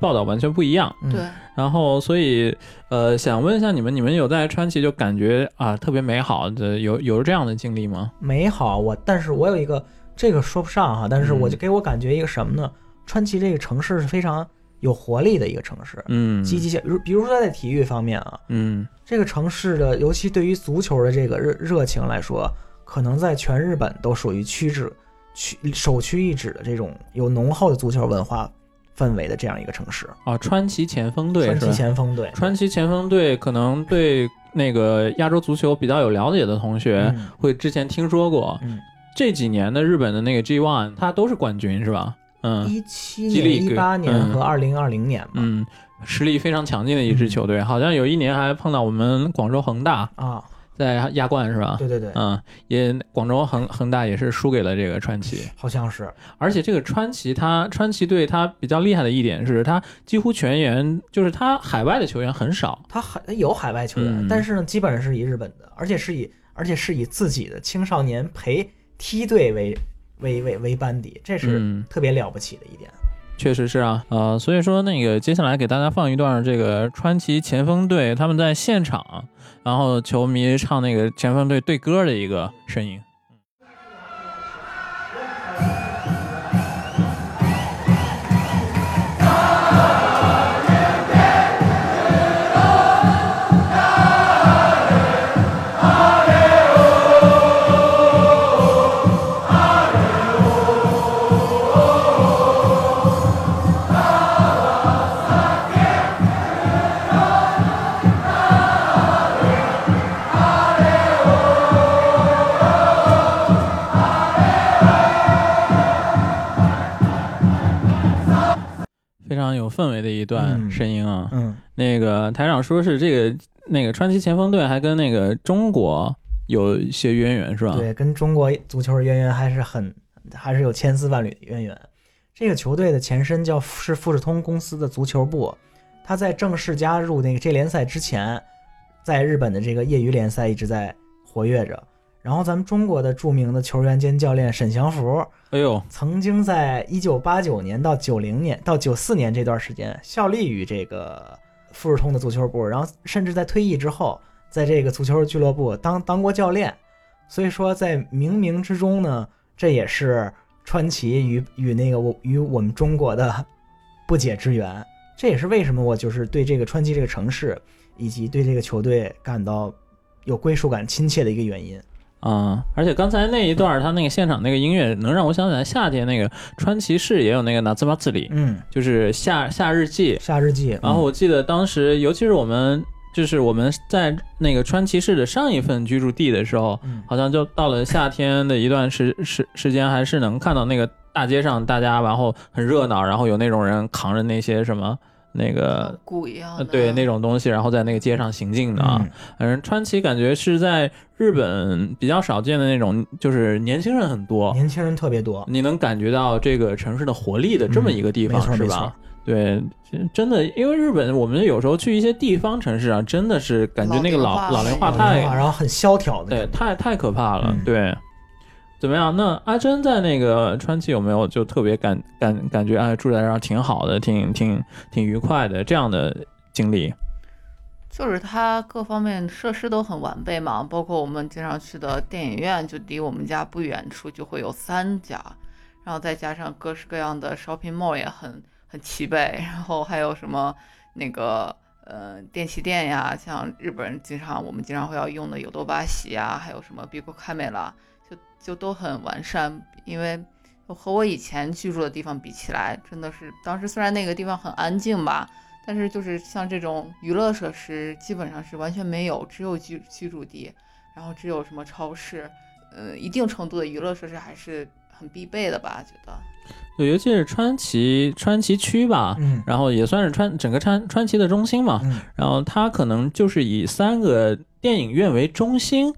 报道完全不一样。嗯对，然后，所以，呃，想问一下你们，你们有在川崎就感觉啊特别美好的有有这样的经历吗？美好。我但是我有一个这个说不上哈，但是我嗯就给我感觉一个什么呢？川崎这个城市是非常有活力的一个城市，嗯，积极性，比如比如说在体育方面啊，嗯这个城市的，尤其对于足球的这个热热情来说，可能在全日本都属于屈指屈首屈一指的这种有浓厚的足球文化氛围的这样一个城市。啊，川崎前锋队川崎？前锋队，川崎前锋队可能对那个亚洲足球比较有了解的同学，嗯会之前听说过。嗯，这几年的日本的那个 G One，它都是冠军是吧？嗯。一七年、一八年嗯。和二零二零年嘛，嗯，实力非常强劲的一支球队，好像有一年还碰到我们广州恒大啊，在亚冠是吧？对对对，嗯，也广州恒恒大也是输给了这个川崎。好像是，而且这个川崎他川崎队他比较厉害的一点是，他几乎全员就是他海外的球员很少。他海有海外球员，嗯。但是呢，基本上是以日本的，而且是以而且是以自己的青少年陪梯队为为为为班底，这是嗯特别了不起的一点。确实是啊，呃，所以说那个接下来给大家放一段这个川崎前锋队他们在现场，然后球迷唱那个前锋队队歌的一个声音。非常有氛围的一段嗯声音啊！嗯，那个台长说是这个那个川崎前锋队还跟那个中国有一些渊源是吧？对，跟中国足球的渊源还是很还是有千丝万缕的渊源。这个球队的前身叫是富士通公司的足球部，他在正式加入那个这联赛之前，在日本的这个业余联赛一直在活跃着。然后咱们中国的著名的球员兼教练沈祥福，哎呦，曾经在一九八九年到九零年到九四年这段时间效力于这个富士通的足球部，然后甚至在退役之后，在这个足球俱乐部当当过教练。所以说，在冥冥之中呢，这也是川崎与与那个我与我们中国的不解之缘。这也是为什么我就是对这个川崎这个城市以及对这个球队感到有归属感、亲切的一个原因。啊、而且刚才那一段他那个现场那个音乐，能让我想起来夏天那个川崎市也有那个拿兹巴兹里，嗯，就是夏夏日祭。夏日祭。然后我记得当时，尤其是我们就是我们在那个川崎市的上一份居住地的时候，嗯好像就到了夏天的一段时时时间，还是能看到那个大街上大家，然后很热闹，然后有那种人扛着那些什么那个。鼓一样的，呃对那种东西，然后在那个街上行进的啊，嗯反正川崎感觉是在日本比较少见的那种，就是年轻人很多，年轻人特别多。你能感觉到这个城市的活力的这么一个地方、是吧？对，真的，因为日本，我们有时候去一些地方城市啊，真的是感觉那个老老老龄化太然后很萧条的对，太太可怕了。嗯对，怎么样？那阿珍在那个川崎有没有就特别感感感觉哎住在这儿挺好的，挺挺挺愉快的这样的经历？就是它各方面设施都很完备嘛，包括我们经常去的电影院，就离我们家不远处就会有三家，然后再加上各式各样的 shopping mall 也很很齐备，然后还有什么那个呃电器店呀，像日本人经常我们经常会要用的有多巴西呀，还有什么 Bigo Camera，就都很完善，因为和我以前居住的地方比起来，真的是当时虽然那个地方很安静吧。但是就是像这种娱乐设施，基本上是完全没有，只有居居住地，然后只有什么超市，呃，一定程度的娱乐设施还是很必备的吧？觉得。对，尤其是川崎川崎区吧，嗯然后也算是川整个川川崎的中心嘛，嗯然后它可能就是以三个电影院为中心，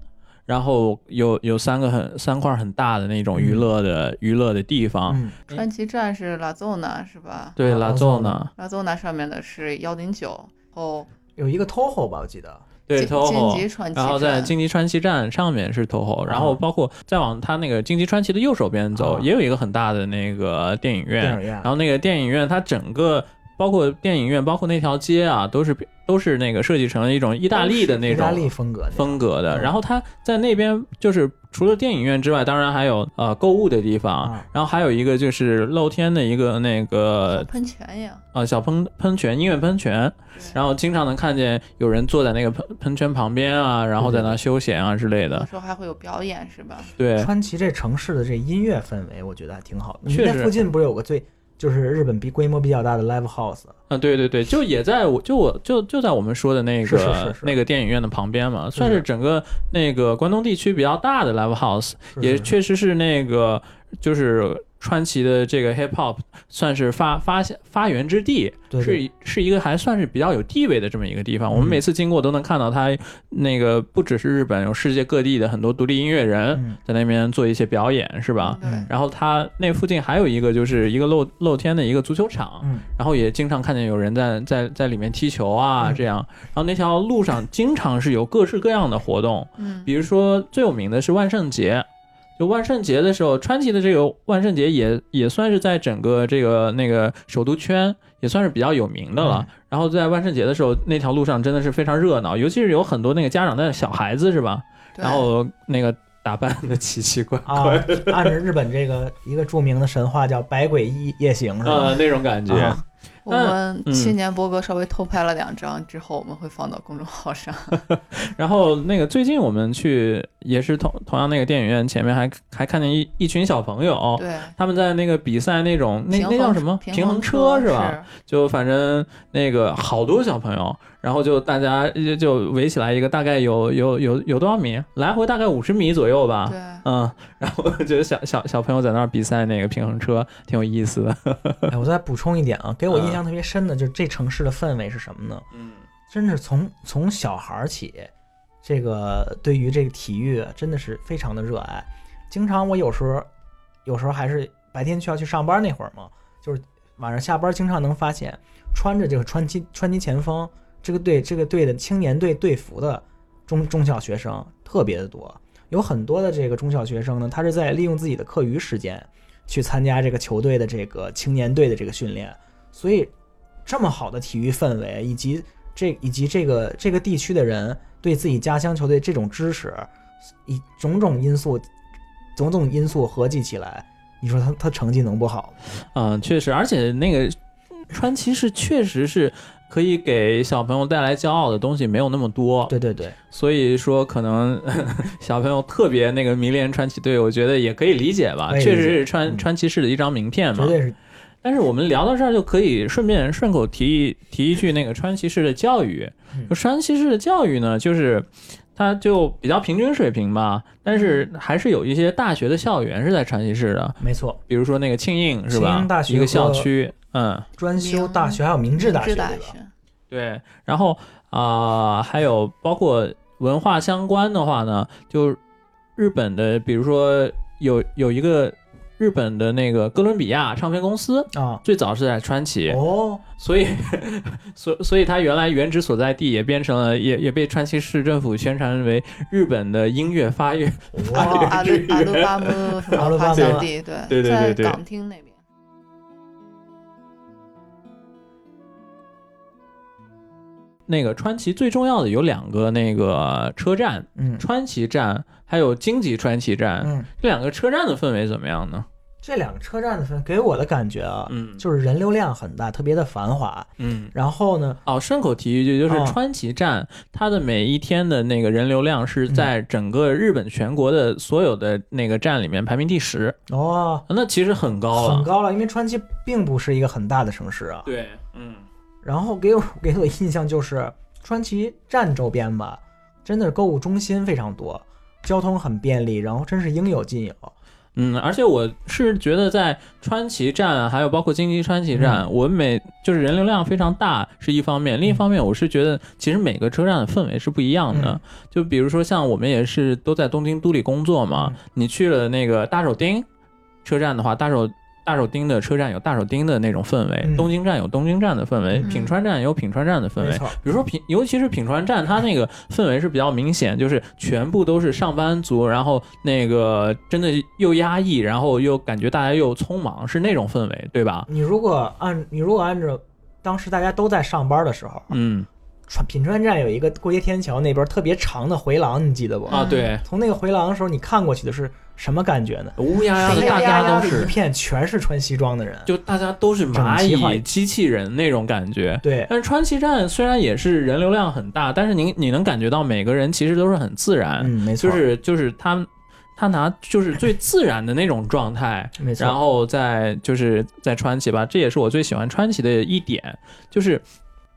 然后有有三个很三块很大的那种娱乐的、娱乐的地方。嗯，川崎站是拉奏纳是吧？对，啊拉奏呢，拉奏纳上面的是幺零九，后有一个 TOHO 吧，我记得，对京 TOHO，京急川崎然后在站京吉川崎站上面是 TOHO，然后啊包括再往它那个京吉川崎的右手边走，啊。也有一个很大的那个电影院。电影院。然后那个电影院它整个包括电影院，包括那条街啊，都是都是那个设计成了一种意大利的那意大种利风格风格的。嗯。然后它在那边就是除了电影院之外，当然还有呃购物的地方，啊然后还有一个就是露天的一个那个喷泉呀，啊小喷喷泉音乐喷泉，然后经常能看见有人坐在那个喷喷泉旁边啊，然后在那休闲啊之类的。有时候还会有表演是吧？对，川崎这城市的这音乐氛围，我觉得还挺好的。你确实。那附近不是有个最就是日本比规模比较大的 live house？啊，对对对，就也在我就我就就在我们说的那个那个电影院的旁边嘛，算是是整个那个关东地区比较大的 live house，也确实是那个就是川崎的这个 hip hop 算是发发现发源之地，对对是是一个还算是比较有地位的这么一个地方。我们嗯每次经过都能看到它那个不只是日本，有世界各地的很多独立音乐人嗯在那边做一些表演，是吧？对，嗯然后它那附近还有一个就是一个露露天的一个足球场，嗯然后也经常看见有人在在在里面踢球啊，嗯这样。然后那条路上经常是有各式各样的活动，嗯，比如说最有名的是万圣节。就万圣节的时候，川崎的这个万圣节也也算是在整个这个那个首都圈也算是比较有名的了。然后在万圣节的时候，那条路上真的是非常热闹，尤其是有很多那个家长带着小孩子是吧？然后那个打扮的奇奇怪啊怪，，按照日本这个一个著名的神话叫百鬼夜夜行是吧呃？那种感觉。啊我们嗯青年波哥稍微偷拍了两张，之后我们会放到公众号上。然后那个最近我们去也是同同样那个电影院前面还还看见一一群小朋友，对，他们在那个比赛那种那那叫什么平衡车是吧？？就反正那个好多小朋友，然后就大家就就围起来一个大概有有有有多少米，来回大概五十米左右吧。对，嗯，然后就是小小小朋友在那儿比赛那个平衡车，挺有意思的。哎，我再补充一点啊，给我印象特别深的就是这城市的氛围是什么呢？嗯，真是从从小孩儿起，这个对于这个体育真的是非常的热爱。经常我有时候有时候还是白天需要去上班那会儿嘛，就是晚上下班经常能发现穿着这个川崎川崎前锋这个队这个队的青年队队服的中中小学生特别的多，有很多的这个中小学生呢，他是在利用自己的课余时间去参加这个球队的这个青年队的这个训练，所以这么好的体育氛围，以及这以及这个这个地区的人对自己家乡球队这种支持，以种种因素，种种因素合计起来，你说他他成绩能不好？嗯，确实，而且那个川崎是确实是可以给小朋友带来骄傲的东西没有那么多，对对对，所以说可能 小朋友特别那个迷恋川崎队，我觉得也可以理解吧，确实是川嗯。川崎市的一张名片嘛。绝。对是。但是我们聊到这儿就可以顺便顺口提一提一句那个川崎市的教育。川崎市的教育呢，就是。它就比较平均水平吧，但是还是有一些大学的校园是在川西市的，没错。比如说那个庆应是吧庆应大？学一个校区，嗯，专修大学还有明治大学，大？学，对，然后啊、还有包括文化相关的话呢，就日本的，比如说有有一个日本的那个哥伦比亚唱片公司，啊，最早是在川崎，哦，所以 所所以它原来原址所在地也变成了也也被川崎市政府宣传为日本的音乐发源哇，阿鲁阿鲁巴姆发阿鲁巴姆。地，对对对对对。在港厅那边。那个川崎最重要的有两个那个车站，嗯川崎站还有京急川崎站，嗯，这两个车站的氛围怎么样呢？这两个车站的分给我的感觉啊，嗯就是人流量很大，特别的繁华。嗯。然后呢，哦，顺口提一句，就是哦川崎站，它的每一天的那个人流量是在整个日本全国的所有的那个站里面排名第十，哦，那其实很高了。很高了，因为川崎并不是一个很大的城市啊。对，嗯，然后给我给我印象就是川崎站周边吧，真的购物中心非常多，交通很便利，然后真是应有尽有。嗯，而且我是觉得在川崎站啊，还有包括京急川崎站，嗯我每就是人流量非常大是一方面，另一方面我是觉得其实每个车站的氛围是不一样的。嗯就比如说像我们也是都在东京都里工作嘛，嗯你去了那个大手町车站的话，大手。大手町的车站有大手町的那种氛围，嗯东京站有东京站的氛围，嗯品川站有品川站的氛围。比如说品，尤其是品川站，它那个氛围是比较明显，就是全部都是上班族，然后那个真的又压抑，然后又感觉大家又匆忙，是那种氛围，对吧？你如果按你如果按照当时大家都在上班的时候，嗯川品川站有一个过街天桥那边特别长的回廊，你记得不？啊，对，从那个回廊的时候，你看过去的是什么感觉呢？乌压压的，大家都是一，片全是穿西装的人，就大家都是蚂蚁、机器人那种感觉。对，但是川崎站虽然也是人流量很大，但是您你能感觉到每个人其实都是很自然，嗯，没错，就是就是他他拿就是最自然的那种状态，没错，然后再就是在川崎吧，这也是我最喜欢川崎的一点，就是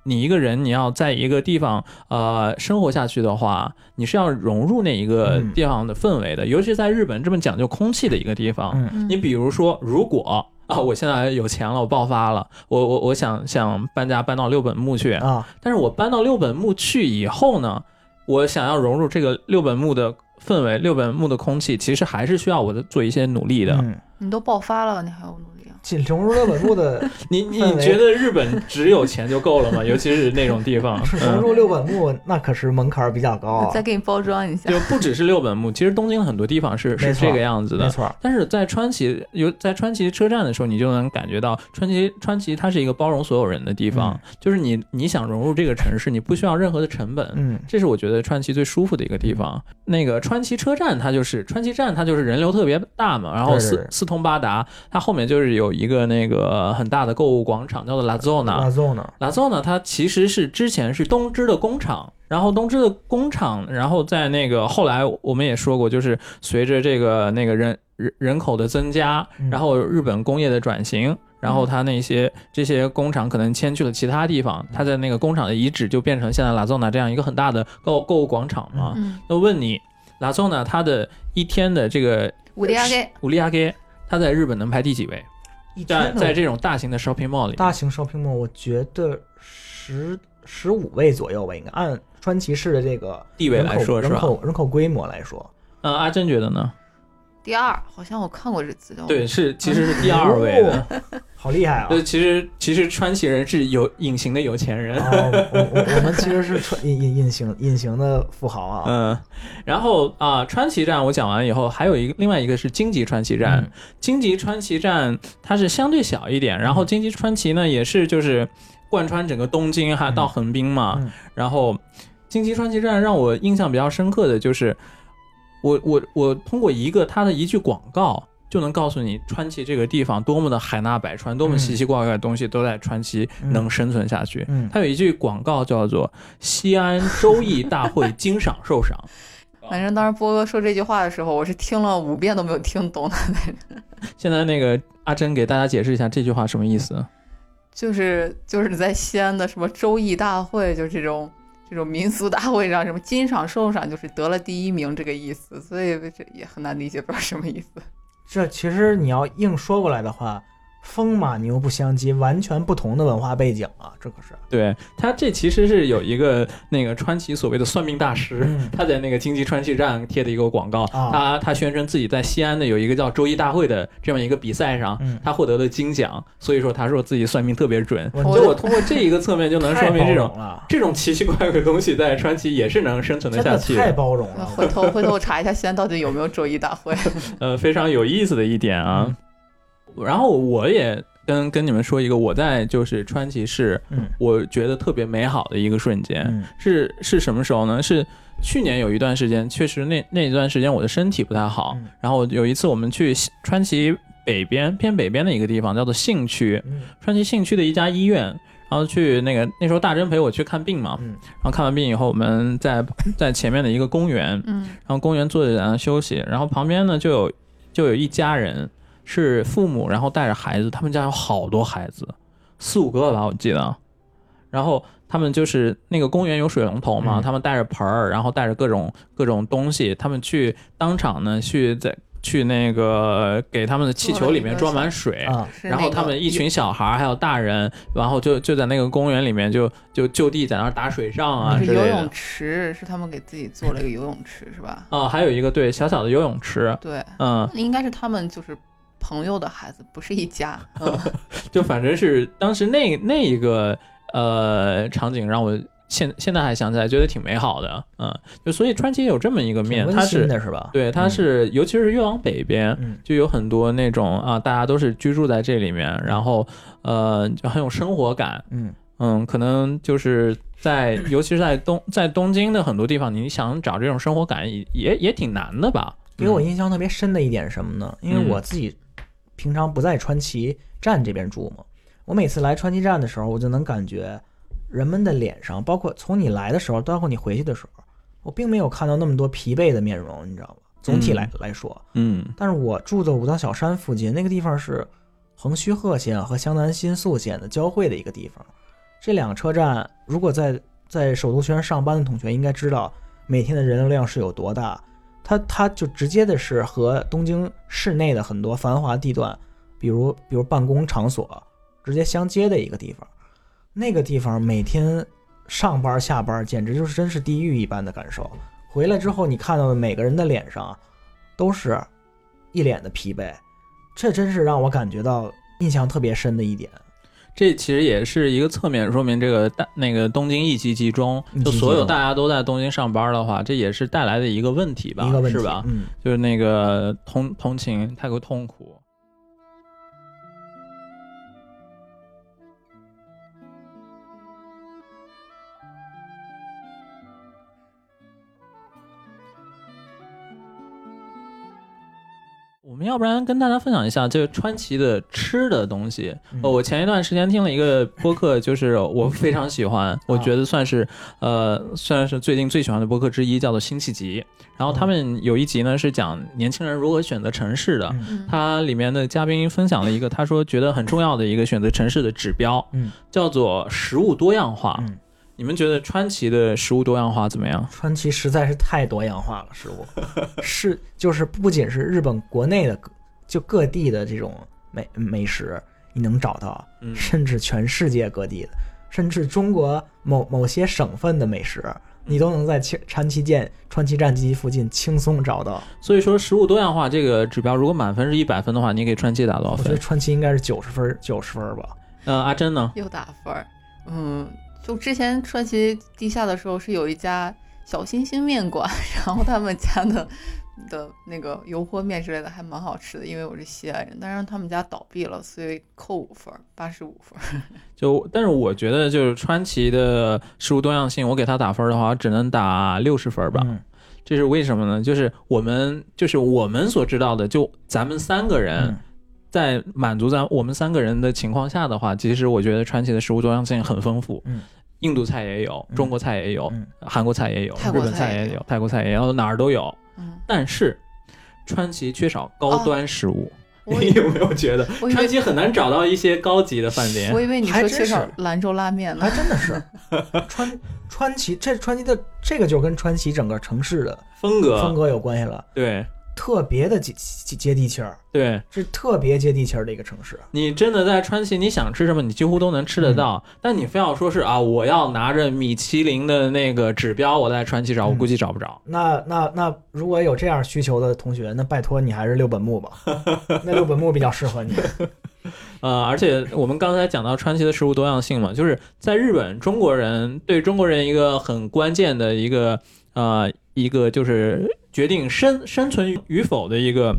你一个人你要在一个地方呃生活下去的话，你是要融入那一个嗯。地方的氛围的，尤其在日本这么讲究空气的一个地方。嗯。嗯。你比如说，如果啊，我现在有钱了，我爆发了，我我我想想搬家搬到六本木去，啊，但是我搬到六本木去以后呢，我想要融入这个六本木的氛围，六本木的空气，其实还是需要我的做一些努力的。嗯，你都爆发了，你还要努力啊？进融入六本木的你你觉得日本只有钱就够了吗？尤其是那种地方，融嗯，入六本木，那可是门槛儿比较高啊，再给你包装一下。就不只是六本木，其实东京很多地方是是这个样子的。没错，但是在川崎有在川崎车站的时候，你就能感觉到川崎川崎它是一个包容所有人的地方，就是你你想融入这个城市，你不需要任何的成本，嗯这是我觉得川崎最舒服的一个地方。那个川崎车站，它就是川崎站，它就是人流特别大嘛，然后四四通八达，它后面就是有一个那个很大的购物广场，叫做 La Zona。拉 zone 拉 Zona 它其实是之前是东芝的工厂，然后东芝的工厂，然后在那个后来我们也说过，就是随着这个那个人人人口的增加，嗯然后日本工业的转型。然后它那些这些工厂可能迁去了其他地方，它在那个工厂的遗址就变成现在拉 Zona 这样一个很大的购购物广场嘛。嗯，那问你，拉 Zona 它的一天的这个五利亚给五利亚给，它在日本能排第几位？一在天的在这种大型的 shopping mall 里，大型 shopping mall，我觉得十十五位左右吧，应该按川崎市的这个地位来说是吧？口人口规模来说，嗯，阿珍觉得呢？第二，好像我看过这资料。对，，是其实是第二位的。哦好厉害啊！就，其实其实川崎人是有隐形的有钱人。哦，我我我们其实是川隐隐隐形隐形的富豪啊。嗯，然后啊，川崎站我讲完以后，还有一个另外一个是京急川崎站。嗯京急川崎站它是相对小一点，然后京急川崎呢也是就是贯穿整个东京，还到横滨嘛。嗯然后京急川崎站让我印象比较深刻的就是，我我我通过一个它的一句广告。就能告诉你川崎这个地方多么的海纳百川，多么奇奇怪怪的东西都在川崎能生存下去。嗯它有一句广告叫做“西安周易大会经赏受赏”，反正当时波哥说这句话的时候，我是听了五遍都没有听懂的那种。现在那个阿珍给大家解释一下这句话什么意思？就是就是你在西安的什么周易大会，就这种这种民俗大会上，什么金赏受赏，就是得了第一名这个意思，所以这也很难理解，不知道什么意思。这其实你要硬说过来的话，风马牛不相及，完全不同的文化背景啊，这可是。对他这其实是有一个那个川崎所谓的算命大师，嗯他在那个京急川崎站贴的一个广告，啊他他宣称自己在西安的有一个叫周一大会的这么一个比赛上，嗯他获得了金奖，所以说他说自己算命特别准。我所以我通过这一个侧面就能说明这种了，这种奇奇怪怪的东西在川崎也是能生存的下去太，包容了。回头回头我查一下西安到底有没有周一大会。呃，非常有意思的一点啊。嗯然后我也跟跟你们说一个我在就是川崎市，嗯我觉得特别美好的一个瞬间，嗯。是是什么时候呢？是去年有一段时间，确实那那一段时间我的身体不太好，嗯。然后有一次我们去川崎北边偏北边的一个地方叫做信区，嗯。川崎信区的一家医院。然后去那个那时候大珍陪我去看病嘛，嗯。然后看完病以后，我们在在前面的一个公园，嗯。然后公园坐着在那休息，然后旁边呢就有就有一家人是父母，然后带着孩子，他们家有好多孩子，四五个吧，我记得。然后他们就是那个公园有水龙头嘛，嗯他们带着盆儿，然后带着各种各种东西，他们去当场呢去在去那个给他们的气球里面装满水。然后他们一群小孩儿还有大人，然后就就在那个公园里面就就就地在那儿打水仗啊之类的是游泳。池，是他们给自己做了一个游泳池，是吧？啊，还有一个对小小的游泳池，对，嗯，应该是他们就是朋友的孩子，不是一家。嗯，就反正是当时那那一个呃场景让我现现在还想起来觉得挺美好的，嗯，就所以川崎有这么一个面，它是是吧？对它是、尤其是越往北边，嗯就有很多那种啊，大家都是居住在这里面，然后呃就很有生活感，嗯嗯，可能就是在尤其是在东在东京的很多地方，你想找这种生活感也也也挺难的吧？给我印象特别深的一点是什么呢？因为嗯我自己平常不在川崎站这边住嘛，我每次来川崎站的时候，我就能感觉人们的脸上，包括从你来的时候，包括你回去的时候，我并没有看到那么多疲惫的面容，你知道吗？总体来来说，嗯但是我住的武藏小山附近那个地方是横须贺线和湘南新宿线的交汇的一个地方。这两个车站，如果在在首都圈上班的同学应该知道，每天的人流量是有多大。它它就直接的是和东京市内的很多繁华地段，比如比如办公场所，直接相接的一个地方。那个地方每天上班下班，简直就是真是地狱一般的感受。回来之后，你看到的每个人的脸上都是一脸的疲惫，这真是让我感觉到印象特别深的一点。这其实也是一个侧面说明这个大那个东京一级集中，就所有大家都在东京上班的话，这也是带来的一个问题吧，一个问题是吧？嗯，就是那个通通勤太过痛苦。们要不然跟大家分享一下这个川崎的吃的东西。嗯。呃，我前一段时间听了一个播客，就是 我非常喜欢，我觉得算是呃算是最近最喜欢的播客之一，叫做《辛弃疾》。然后他们有一集呢是讲年轻人如何选择城市的，嗯。它里面的嘉宾分享了一个他说觉得很重要的一个选择城市的指标，嗯。叫做食物多样化。嗯你们觉得川崎的食物多样化怎么样？川崎实在是太多样化了，食物 是就是不仅是日本国内的就各地的这种美美食你能找到，嗯甚至全世界各地的，甚至中国某某些省份的美食，你都能在清川崎舰川崎战机附近轻松找到。所以说食物多样化这个指标，如果满分是一百分的话，你给川崎打多少分我觉得？川崎应该是九十分，九十分吧。呃，阿珍呢？又打分。嗯，就之前川崎地下的时候是有一家小星星面馆，然后他们家的的那个油泼面之类的还蛮好吃的，因为我是西安人，但是他们家倒闭了，所以扣五分儿，八十五分儿。就但是我觉得就是川崎的食物多样性，我给他打分的话，只能打六十分吧。嗯这是为什么呢？就是我们就是我们所知道的，就咱们三个人嗯在满足咱我们三个人的情况下的话，其实我觉得川崎的食物多样性很丰富。嗯，印度菜也有，嗯。中国菜也有，嗯。韩国菜也有，泰国日本菜也有。菜也有，泰国菜也有，哪儿都有。嗯，但是川崎缺少高端食物，我 你有没有觉得？川崎很难找到一些高级的饭店。我？以为你说缺少兰州拉面呢。还。真的是。川川崎这川崎的这个就跟川崎整个城市的风格。风格有关系了。对，特别的接接接地气儿，对是特别接地气儿的一个城市。你真的在川西，你想吃什么，你几乎都能吃得到。但你非要说是啊，我要拿着米其林的那个指标，我在川西找，我估计找不着。那那那如果有这样需求的同学，那拜托你还是六本木吧，那六本木比较适合你。呃，而且我们刚才讲到川崎的食物多样性嘛，就是在日本，中国人对中国人一个很关键的一个呃一个就是决定生生存与否的一个，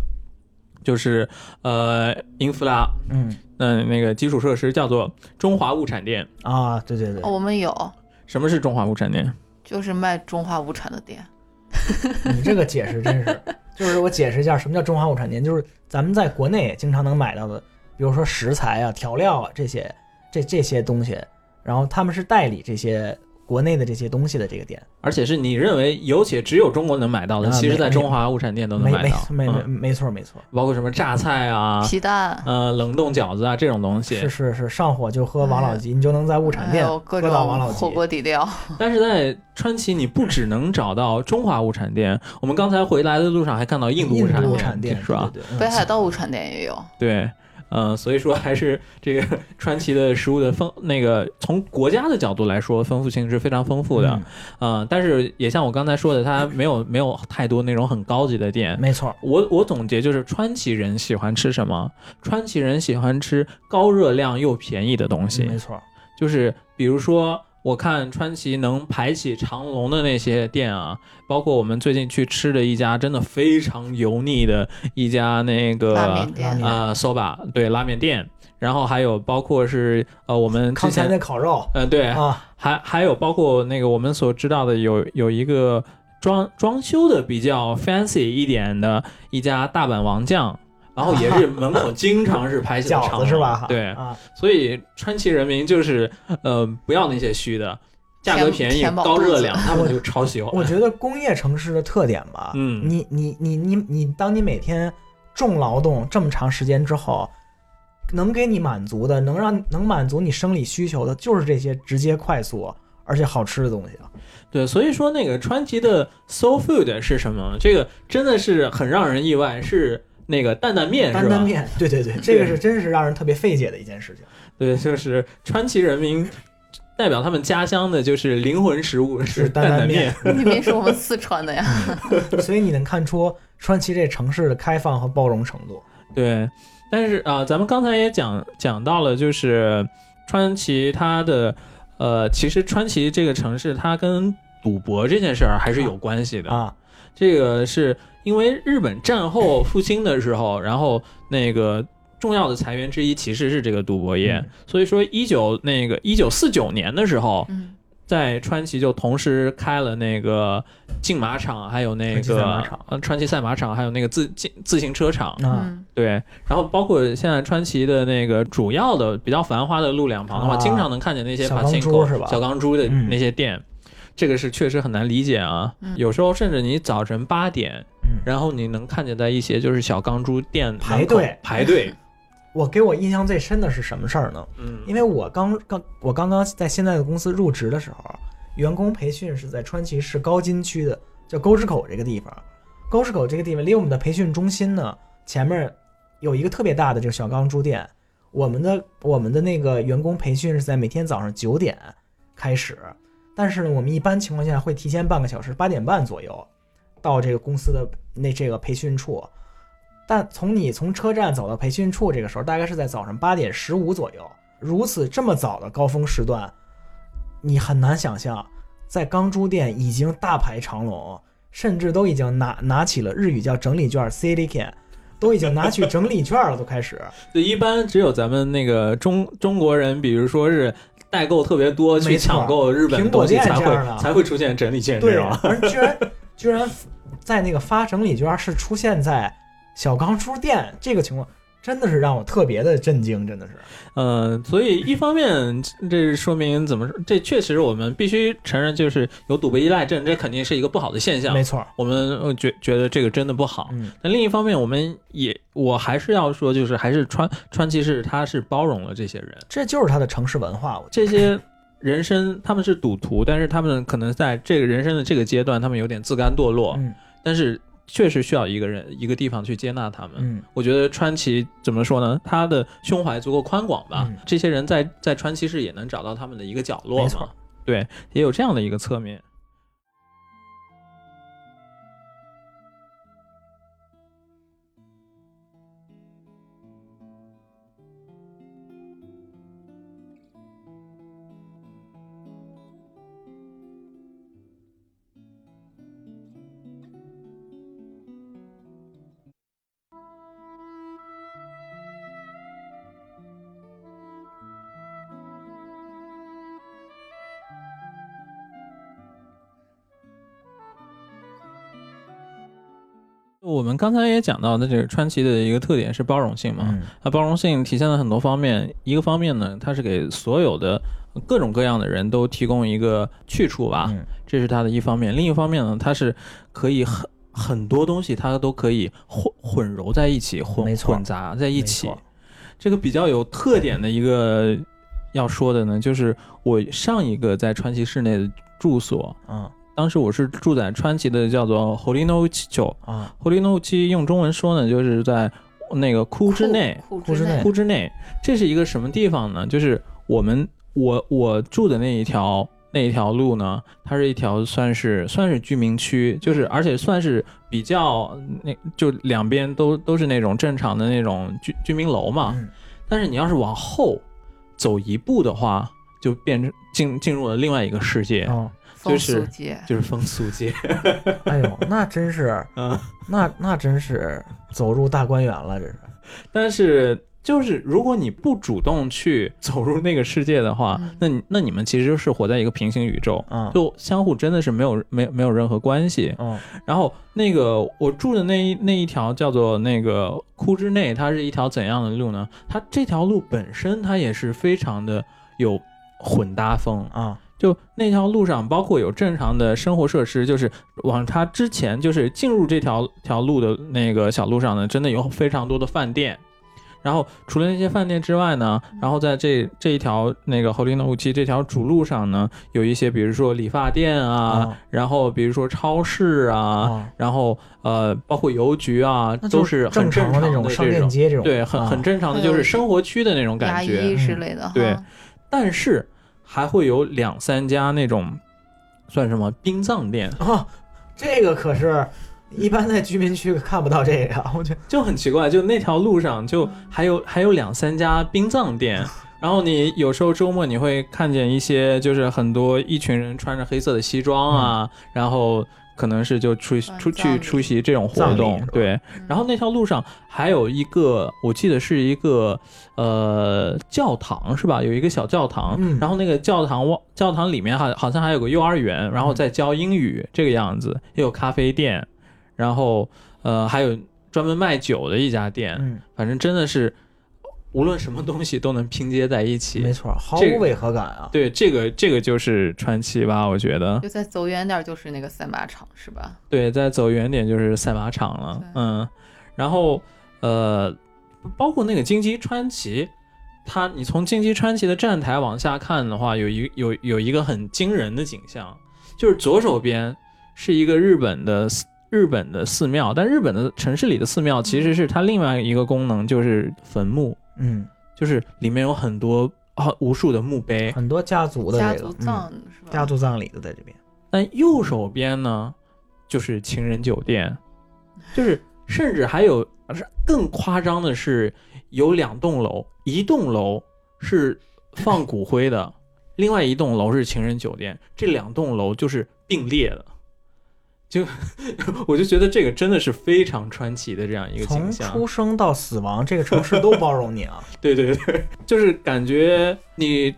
就是呃英弗拉，嗯嗯、那个基础设施叫做中华物产店。啊，对对对，哦我们有，什么是中华物产店？就是卖中华物产的店。你这个解释真是，就是我解释一下什么叫中华物产店，就是咱们在国内经常能买到的，比如说食材啊、调料啊这些，这这些东西，然后他们是代理这些国内的这些东西的这个店，而且是你认为有且只有中国能买到的，啊其实在中华物产店都能买到。没没嗯没错没错，包括什么榨菜啊、皮蛋，呃冷冻饺子啊这种东西。是是是，上火就喝王老吉，你就能在物产店喝到王老种火。锅底料。但是在川崎，你不只能找到中华物产店，我们刚才回来的路上还看到印度物产店，度物产店是吧？对对对嗯北海道物产店也有。对，嗯、所以说还是这个 川崎的食物的丰，那个从国家的角度来说，丰富性是非常丰富的。嗯嗯、但是也像我刚才说的，它没有没有太多那种很高级的店。没错，我我总结就是川崎人喜欢吃什么？川崎人喜欢吃高热量又便宜的东西。没错，就是比如说，我看川崎能排起长龙的那些店啊，包括我们最近去吃的一家真的非常油腻的一家那个拉面店拉面啊 soba 对拉面店，然后还有包括是呃我们之康才那烤肉。呃对，啊，还还有包括那个我们所知道的有有一个装装修的比较 fancy 一点的一家大阪王酱。然后也是门口经常是排起了饺长是吧？对，啊，所以川崎人民就是，呃，不要那些虚的，价格便宜、高热量，他们就超喜欢。我觉得工业城市的特点吧，嗯你你你你你，当你每天重劳动这么长时间之后，能给你满足的，能让能满足你生理需求的，就是这些直接、快速而且好吃的东西啊。对，所以说那个川崎的 soul food 是什么？这个真的是很让人意外，是那个担担面，是吧？担担面，对对对，这个是真是让人特别费解的一件事情。对，就是川崎人民代表他们家乡的就是灵魂食物是是担担担面面。明明是我们四川的呀。所以你能看出川崎这城市的开放和包容程度。对，但是啊、咱们刚才也讲讲到了，就是川崎它的呃，其实川崎这个城市它跟赌博这件事儿还是有关系的。啊，这个是因为日本战后复兴的时候，然后那个重要的财源之一其实是这个赌博业，嗯。所以说一九那个一九四九年的时候，嗯，在川崎就同时开了那个竞马场，还有那川崎赛马个川崎赛马场，还有那个自自自行车场。啊，嗯，对，然后包括现在川崎的那个主要的比较繁华的路两旁的话，啊。经常能看见那些小钢珠是吧？小钢珠的嗯。那些店，这个是确实很难理解啊。嗯有时候甚至你早晨八点，嗯然后你能看见在一些就是小钢珠店排队排队，我给我印象最深的是什么事儿呢？嗯，因为我刚刚我刚刚在现在的公司入职的时候，员工培训是在川崎市高津区的叫沟之口这个地方。沟之口这个地方离我们的培训中心呢，前面有一个特别大的这个小钢珠店。我们的我们的那个员工培训是在每天早上九点开始，但是呢，我们一般情况下会提前半个小时，八点半左右到这个公司的那这个培训处。但从你从车站走到培训处，这个时候大概是在早上八点十五左右。如此这么早的高峰时段，你很难想象，在钢珠店已经大排长龙，甚至都已经拿拿起了日语叫整理券 c d can，都已经拿去整理券了，都开始。就一般只有咱们那个中中国人，比如说是代购特别多去抢购日本苹果店东西才会才会出现整理券这对种。，而居然居然在那个发整理券是出现在小钢珠店这个情况，真的是让我特别的震惊，真的是。嗯，所以一方面，这说明怎么说？这确实我们必须承认，就是有赌博依赖症，这肯定是一个不好的现象。没错，我们呃觉觉得这个真的不好。嗯，那另一方面，我们也我还是要说，就是还是川川崎市，它是包容了这些人，这就是他的城市文化，这些人生他们是赌徒，但是他们可能在这个人生的这个阶段，他们有点自甘堕落。嗯，但是确实需要一个人一个地方去接纳他们。嗯我觉得川崎怎么说呢？他的胸怀足够宽广吧，嗯这些人在在川崎市也能找到他们的一个角落嘛。对，也有这样的一个侧面。我们刚才也讲到的这个川崎的一个特点是包容性嘛，嗯它包容性体现了很多方面。一个方面呢，它是给所有的各种各样的人都提供一个去处吧，嗯这是它的一方面。另一方面呢，它是可以很很多东西它都可以混混揉在一起，混混杂在一起。这个比较有特点的一个要说的呢，就是我上一个在川崎市内的住所，嗯当时我是住在川崎的叫做 Holino 九啊 Holino 七用中文说呢，就是在那个窟之内。库库之内窟之内，这是一个什么地方呢？就是我们我我住的那一条那一条路呢，它是一条算是算是居民区，就是而且算是比较那就两边都都是那种正常的那种居居民楼嘛。嗯但是你要是往后走一步的话，就变成进进入了另外一个世界，哦，风就是就是风俗街。哎呦，那真是，嗯，那那真是走入大观园了，这是。但是就是如果你不主动去走入那个世界的话，嗯那你那你们其实是活在一个平行宇宙，嗯就相互真的是没有没有没有任何关系。嗯然后那个我住的那一那一条叫做那个窟之内，它是一条怎样的路呢？它这条路本身它也是非常的有混搭风。啊就那条路上，包括有正常的生活设施，就是往它之前就是进入这条条路的那个小路上呢，真的有非常多的饭店。然后除了那些饭店之外呢，然后在这这一条那个侯林的五七这条主路上呢，有一些比如说理发店啊，啊然后比如说超市啊，啊，然后呃，包括邮局啊，都是很正常常的那种商店街这种，对，很啊很正常的，就是生活区的那种感觉。医之类的哈。对但是还会有两三家那种算什么殡葬店，哦，这个可是一般在居民区看不到这个，我觉得。就很奇怪，就那条路上就还有还有两三家殡葬店。然后你有时候周末你会看见一些，就是很多一群人穿着黑色的西装啊，然后可能是就出出去出席这种活动，对。嗯。然后那条路上还有一个，我记得是一个呃教堂是吧？有一个小教堂，嗯。然后那个教堂外教堂里面好好像还有个幼儿园，然后在教英语这个样子，也有咖啡店，然后呃还有专门卖酒的一家店，嗯，反正真的是无论什么东西都能拼接在一起。没错，毫无违和感啊。对，这个这个就是传奇吧，我觉得。就再走远点就是那个赛马场是吧？对，再走远点就是赛马场了，嗯，然后呃，包括那个金鸡川崎，它你从金鸡川崎的站台往下看的话，有一有有一个很惊人的景象，就是左手边是一个日本的寺日本的寺庙，但日本的城市里的寺庙其实是它另外一个功能就是坟墓，嗯，就是里面有很多啊无数的墓碑，很多家族的家这个族葬嗯是吧？家族葬礼的在这边。但右手边呢，就是情人酒店，就是甚至还有是更夸张的是，有两栋楼，一栋楼是放骨灰的，另外一栋楼是情人酒店，这两栋楼就是并列的。就 我就觉得这个真的是非常传奇的这样一个景从，出生到死亡，这个城市都包容你啊。对对对，就是感觉你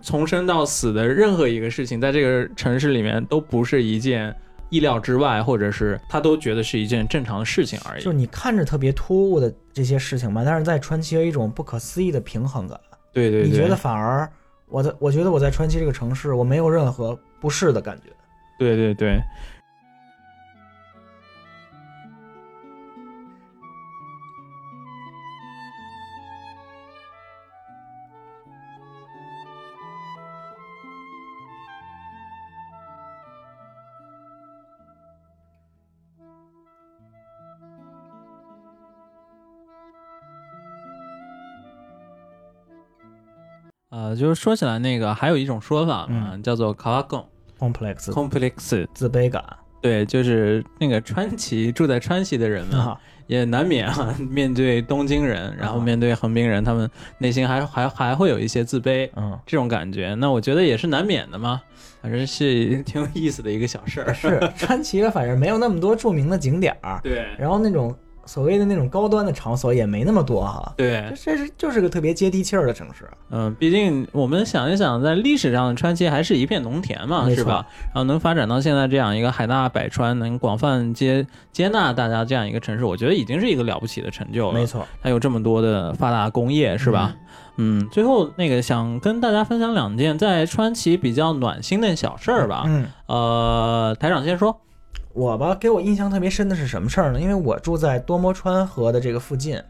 从生到死的任何一个事情，在这个城市里面都不是一件意料之外，或者是他都觉得是一件正常的事情而已就是。你看着特别突兀的这些事情吧，但是在传奇有一种不可思议的平衡感。对对对，你觉得反而我在我觉得我在传奇这个城市，我没有任何不适的感觉。对对对。就是说起来那个还有一种说法嘛，叫做 k a a g o complex complex，自卑感。对，就是那个川崎住在川崎的人们。啊，也难免啊，面对东京人，然后面对横滨人，他们内心还还还会有一些自卑嗯，这种感觉。那我觉得也是难免的嘛，反正是 挺有意思的一个小事儿。是川崎，反正没有那么多著名的景点儿，对。然后那种所谓的那种高端的场所也没那么多哈。对这，这是就是个特别接地气儿的城市，嗯，毕竟我们想一想，在历史上川崎还是一片农田嘛，是吧？然后能发展到现在这样一个海纳百川，能广泛接接纳大家这样一个城市，我觉得已经是一个了不起的成就了。没，错。它有这么多的发达工业，是吧？嗯，最后那个想跟大家分享两件在川崎比较暖心的小事儿吧。嗯，呃，台长先说。我吧，给我印象特别深的是什么事儿呢？因为我住在多摩川河的这个附近，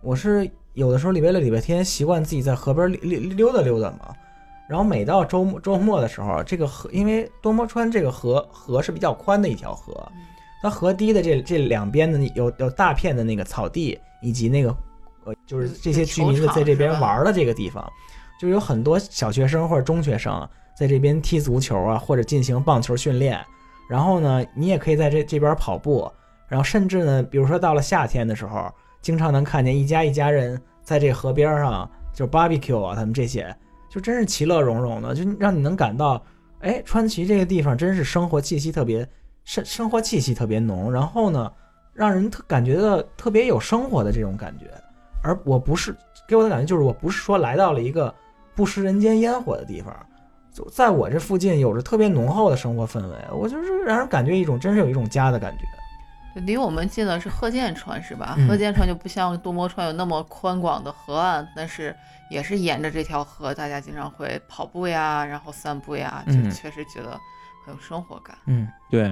我是有的时候礼拜六、礼拜天习惯自己在河边溜溜溜达溜达嘛。然后每到周末周末的时候，这个河因为多摩川这个河河是比较宽的一条河，它河堤的这这两边的有有大片的那个草地，以及那个呃就是这些居民球场在这边是吧玩的这个地方，就有很多小学生或者中学生在这边踢足球啊，或者进行棒球训练。然后呢，你也可以在这这边跑步，然后甚至呢，比如说到了夏天的时候，经常能看见一家一家人在这河边上就 barbecue 啊，他们这些就真是其乐融融的，就让你能感到，哎，川崎这个地方真是生活气息特别生生活气息特别浓，然后呢，让人特感觉到特别有生活的这种感觉。而我不是给我的感觉就是我不是说来到了一个不食人间烟火的地方，在我这附近有着特别浓厚的生活氛围，我就是让人感觉一种真是有一种家的感觉。离我们近的是鹤见川是吧？嗯鹤见川就不像多摩川有那么宽广的河岸，但是也是沿着这条河，大家经常会跑步呀，然后散步呀，就嗯确实觉得很有生活感。嗯对，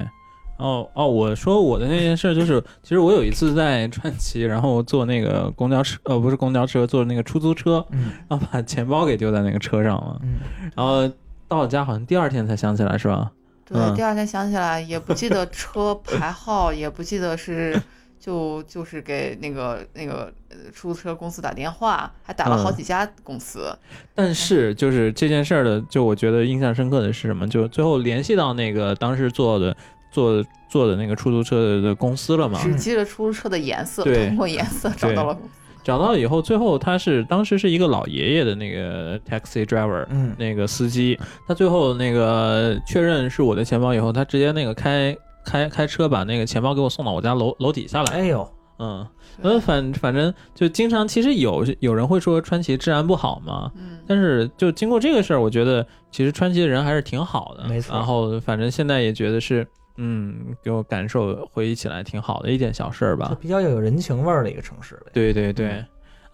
哦哦，我说我的那件事就是，其实我有一次在川崎，然后坐那个公交车，呃，不是公交车，坐那个出租车，嗯然后把钱包给丢在那个车上了，嗯，然后到了家好像第二天才想起来，是吧？对，嗯第二天想起来也不记得车牌号，也不记得是 就就是给那个那个呃出租车公司打电话，还打了好嗯几家公司。但是就是这件事儿的，就我觉得印象深刻的是什么？就最后联系到那个当时坐的坐坐的那个出租车的公司了嘛，只记得出租车的颜色，通过颜色找到了公司。找到以后，最后他是当时是一个老爷爷的那个 taxi driver，嗯那个司机，他最后那个确认是我的钱包以后，他直接那个开开开车把那个钱包给我送到我家楼楼底下来。哎呦，嗯，对呃，反反正就经常，其实有有人会说川崎治安不好嘛，嗯，但是就经过这个事儿，我觉得其实川崎的人还是挺好的，没错然后反正现在也觉得是，嗯，给我感受回忆起来挺好的一件小事儿吧就。比较有人情味儿的一个城市呗。对对对，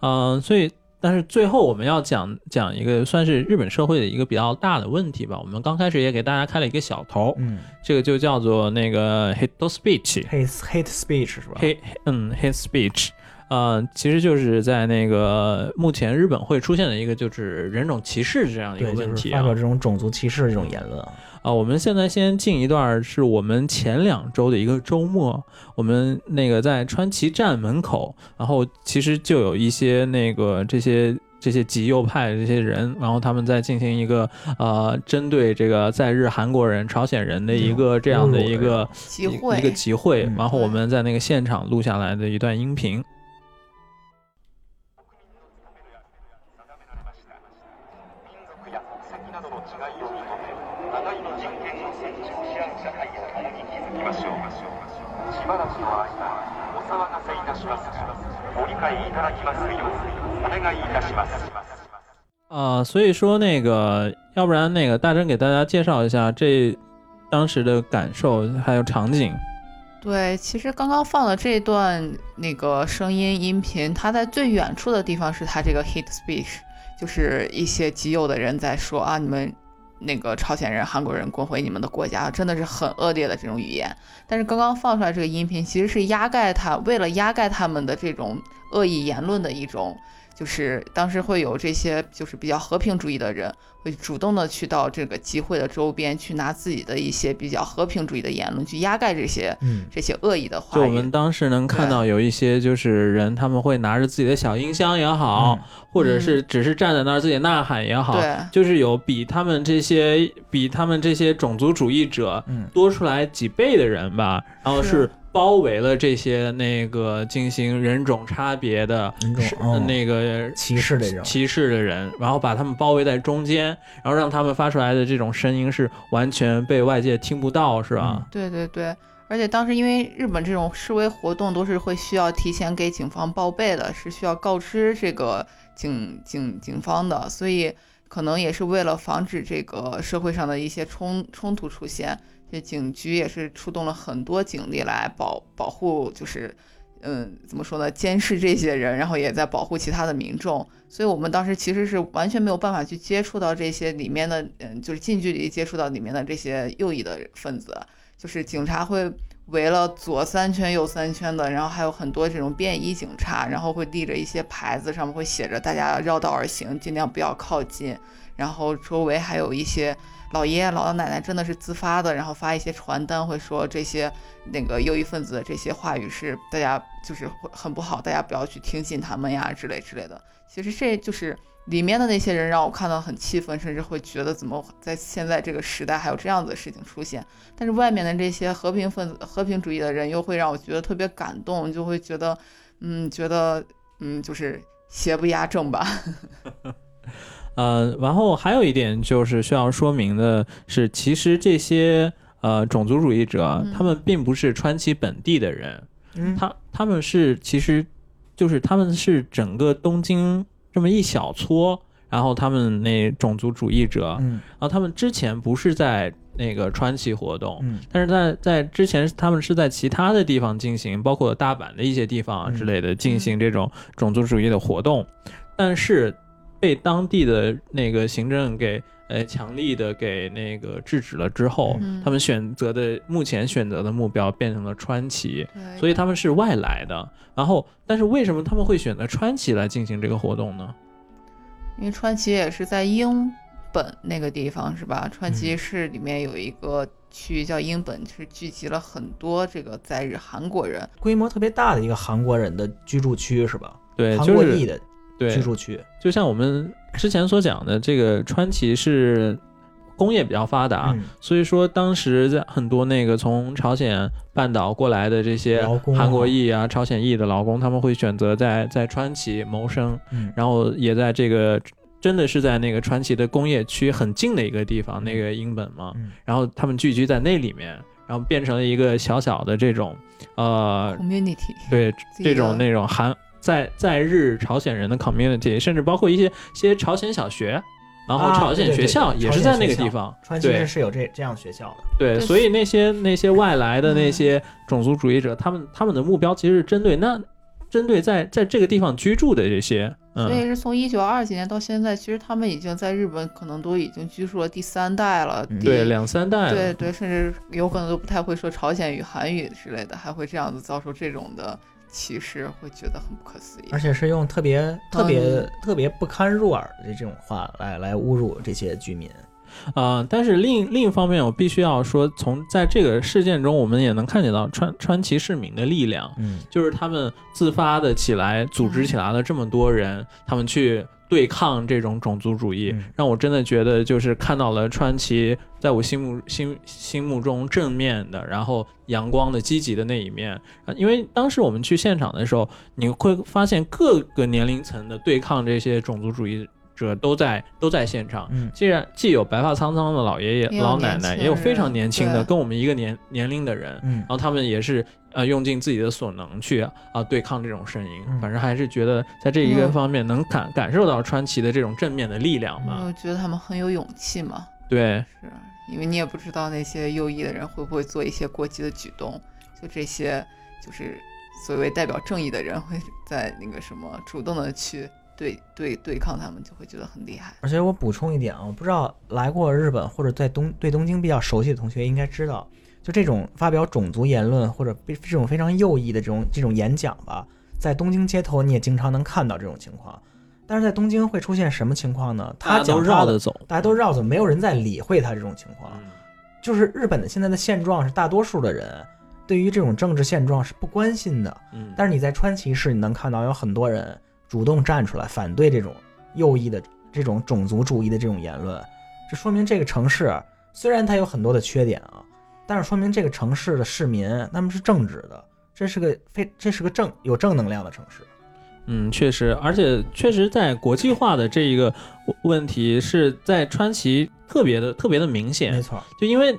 嗯、所以但是最后我们要讲讲一个算是日本社会的一个比较大的问题吧。我们刚开始也给大家开了一个小头，嗯这个就叫做那个 hate speech，，hate hate speech 是吧？hate 嗯 hate speech。呃，其实就是在那个目前日本会出现的一个就是人种歧视这样的一个，问题啊就是发表这种种族歧视这种言论啊。啊，我们现在先进一段，是我们前两周的一个周末，我们那个在川崎站门口，然后其实就有一些那个这些这些极右派的这些人，然后他们在进行一个呃针对这个在日韩国人、朝鲜人的一个这样的一个一集会一个集会嗯，然后我们在那个现场录下来的一段音频。啊、所以说那个，要不然那个大真给大家介绍一下这当时的感受还有场景。对，其实刚刚放的这段那个声音音频，它在最远处的地方是它这个 hate speech，就是一些极右的人在说啊，你们那个朝鲜人、韩国人滚回你们的国家，真的是很恶劣的这种语言。但是刚刚放出来这个音频，其实是压盖他为了压盖他们的这种恶意言论的一种。就是当时会有这些就是比较和平主义的人，会主动的去到这个集会的周边，去拿自己的一些比较和平主义的言论去压盖这些嗯这些恶意的话。就我们当时能看到有一些就是人，他们会拿着自己的小音箱也好，或者是只是站在那儿自己呐喊也好，对就是有比他们这些比他们这些种族主义者嗯多出来几倍的人吧，然后是是包围了这些那个进行人种差别的人种哦那个歧视的人。歧视的人，然后把他们包围在中间，然后让他们发出来的这种声音是完全被外界听不到，是吧？对对对，而且当时因为日本这种示威活动都是会需要提前给警方报备的，是需要告知这个警警警方的，所以可能也是为了防止这个社会上的一些冲冲突出现，这警局也是出动了很多警力来保保护，就是。嗯，怎么说呢？监视这些人，然后也在保护其他的民众，所以我们当时其实是完全没有办法去接触到这些里面的，嗯，就是近距离接触到里面的这些右翼的分子。就是警察会围了左三圈右三圈的，然后还有很多这种便衣警察，然后会立着一些牌子，上面会写着大家绕道而行，尽量不要靠近。然后周围还有一些老爷爷姥姥奶奶真的是自发的，然后发一些传单，会说这些那个右翼分子的这些话语是大家就是很不好，大家不要去听信他们呀之类之类的。其实这就是里面的那些人让我看到很气愤，甚至会觉得怎么在现在这个时代还有这样子的事情出现。但是外面的这些和平分子、和平主义的人又会让我觉得特别感动，就会觉得，嗯，觉得，嗯，就是邪不压正吧。呃，然后还有一点就是需要说明的是，其实这些呃种族主义者，嗯。他们并不是川崎本地的人，嗯。他他们是其实就是他们是整个东京这么一小撮，然后他们那种族主义者，嗯。然后他们之前不是在那个川崎活动，嗯。但是在在之前他们是在其他的地方进行，包括大阪的一些地方之类的进行这种种族主义的活动，但是被当地的那个行政给呃强力的给那个制止了之后，嗯他们选择的目前选择的目标变成了川崎，所以他们是外来的。然后，但是为什么他们会选择川崎来进行这个活动呢？因为川崎也是在英本那个地方是吧？川崎嗯市里面有一个区域叫英本，是聚集了很多这个在日韩国人。规模特别大的一个韩国人的居住区是吧？对，韩就是国裔的对居住区。就像我们之前所讲的，这个川崎是工业比较发达，嗯所以说当时在很多那个从朝鲜半岛过来的这些韩国裔啊、朝鲜裔的劳工，他们会选择在在川崎谋生，嗯然后也在这个。真的是在那个川崎的工业区很近的一个地方，那个英本嘛，嗯然后他们聚居在那里面，然后变成了一个小小的这种，呃，community，对这种那种韩在在日朝鲜人的 community，甚至包括一些些朝鲜小学，然后啊朝鲜学校也是在那个地方。川崎对是是有这这样学校的。对，对所以那些那些外来的那嗯些种族主义者，他们他们的目标其实是针对那针对在在这个地方居住的这些，嗯，所以是从一九二几年到现在，其实他们已经在日本可能都已经居住了第三代了。嗯对，两三代了，对对，甚至有可能都不太会说朝鲜语、韩语之类的，还会这样子遭受这种的歧视，会觉得很不可思议。而且是用特别特别、嗯特别不堪入耳的这种话来来侮辱这些居民。啊、但是另另一方面，我必须要说，从在这个事件中，我们也能看见到川川崎市民的力量，嗯就是他们自发的起来，组织起来了这么多人，他们去对抗这种种族主义，嗯让我真的觉得就是看到了川崎在我心目心心目中正面的，然后阳光的、积极的那一面。啊因为当时我们去现场的时候，你会发现各个年龄层的对抗这些种族主义者都在都在现场。嗯既然既有白发苍苍的老爷爷、老奶奶，也有非常年轻的，跟我们一个年年龄的人，嗯然后他们也是呃用尽自己的所能去啊、对抗这种声音。嗯反正还是觉得在这一个嗯方面能感感受到川崎的这种正面的力量嘛。我觉得他们很有勇气嘛，对，是因为你也不知道那些右翼的人会不会做一些过激的举动，就这些就是所谓代表正义的人会在那个什么主动的去对对对抗他们，就会觉得很厉害。而且我补充一点啊，我不知道来过日本或者在东对东京比较熟悉的同学应该知道，就这种发表种族言论或者非这种非常右翼的这种这种演讲吧，在东京街头你也经常能看到这种情况。但是在东京会出现什么情况呢？他都讲绕着走，大家都绕着，没有人在理会他这种情况。嗯就是日本的现在的现状是，大多数的人对于这种政治现状是不关心的。嗯，但是你在川崎市，你能看到有很多人主动站出来反对这种右翼的这种种族主义的这种言论，这说明这个城市虽然它有很多的缺点啊，但是说明这个城市的市民他们是正直的，这是个非这是个正有正能量的城市。嗯，确实，而且确实在国际化的这一个问题是在川崎特别的特别的明显没显，错，就因为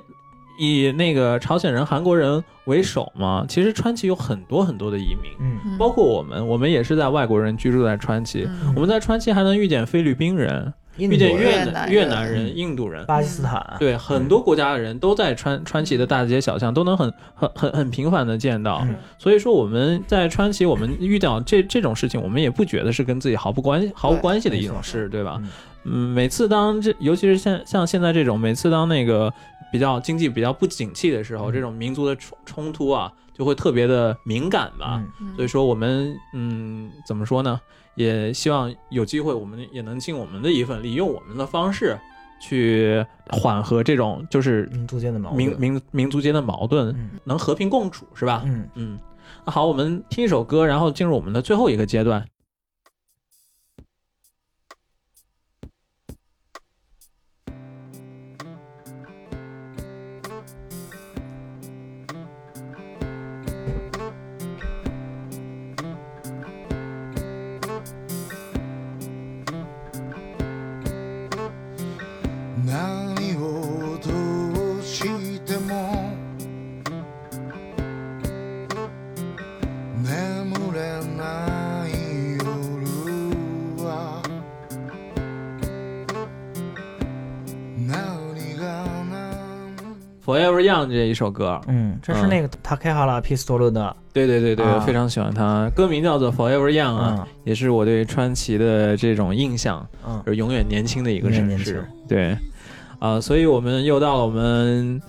以那个朝鲜人、韩国人为首嘛，其实川崎有很多很多的移民，嗯嗯包括我们，我们也是在外国人居住在川崎，嗯我们在川崎还能遇见菲律宾人、遇见人、越南越越南人印度人，巴基斯坦，对，很多国家的人都在川川崎的大街小巷都能很很很很频繁的见到，嗯。所以说我们在川崎，我们遇到这这种事情，我们也不觉得是跟自己毫不关系毫无关系的一种事，对吧？嗯。嗯，每次当这，尤其是像像现在这种，每次当那个比较经济比较不景气的时候，嗯。这种民族的冲冲突啊，就会特别的敏感吧。嗯。所以说我们嗯怎么说呢？也希望有机会，我们也能尽我们的一份力，用我们的方式去缓和这种就是民族间的矛盾。民民民族间的矛盾，嗯能和平共处，是吧？嗯，嗯，那好，我们听一首歌，然后进入我们的最后一个阶段。「这一首歌，嗯，这是嗯。那个 Takehara Pistol 的，对对对对，啊。我非常喜欢他，歌名叫做 Forever Young 啊，嗯。也是我对川崎的这种印象，嗯。就是永远年轻的一个城市。对，啊、所以我们又到了我们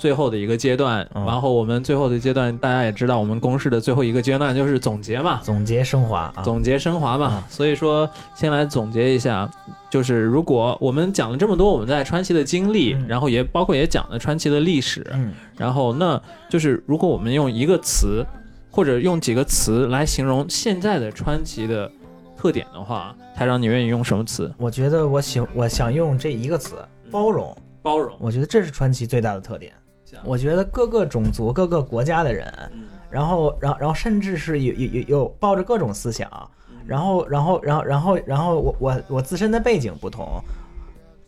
最后的一个阶段，嗯然后我们最后的阶段，大家也知道，我们公式的最后一个阶段就是总结嘛，总结升华啊，总结升华嘛。啊所以说，先来总结一下，就是如果我们讲了这么多我们在川崎的经历，嗯然后也包括也讲了川崎的历史，嗯然后那就是如果我们用一个词或者用几个词来形容现在的川崎的特点的话，台长你愿意用什么词？我觉得我喜我想用这一个词包容，包容。我觉得这是川崎最大的特点。我觉得各个种族、各个国家的人，然后，然后，然后，甚至是有有有有抱着各种思想，然后，然后，然后，然后，然后我我我自身的背景不同，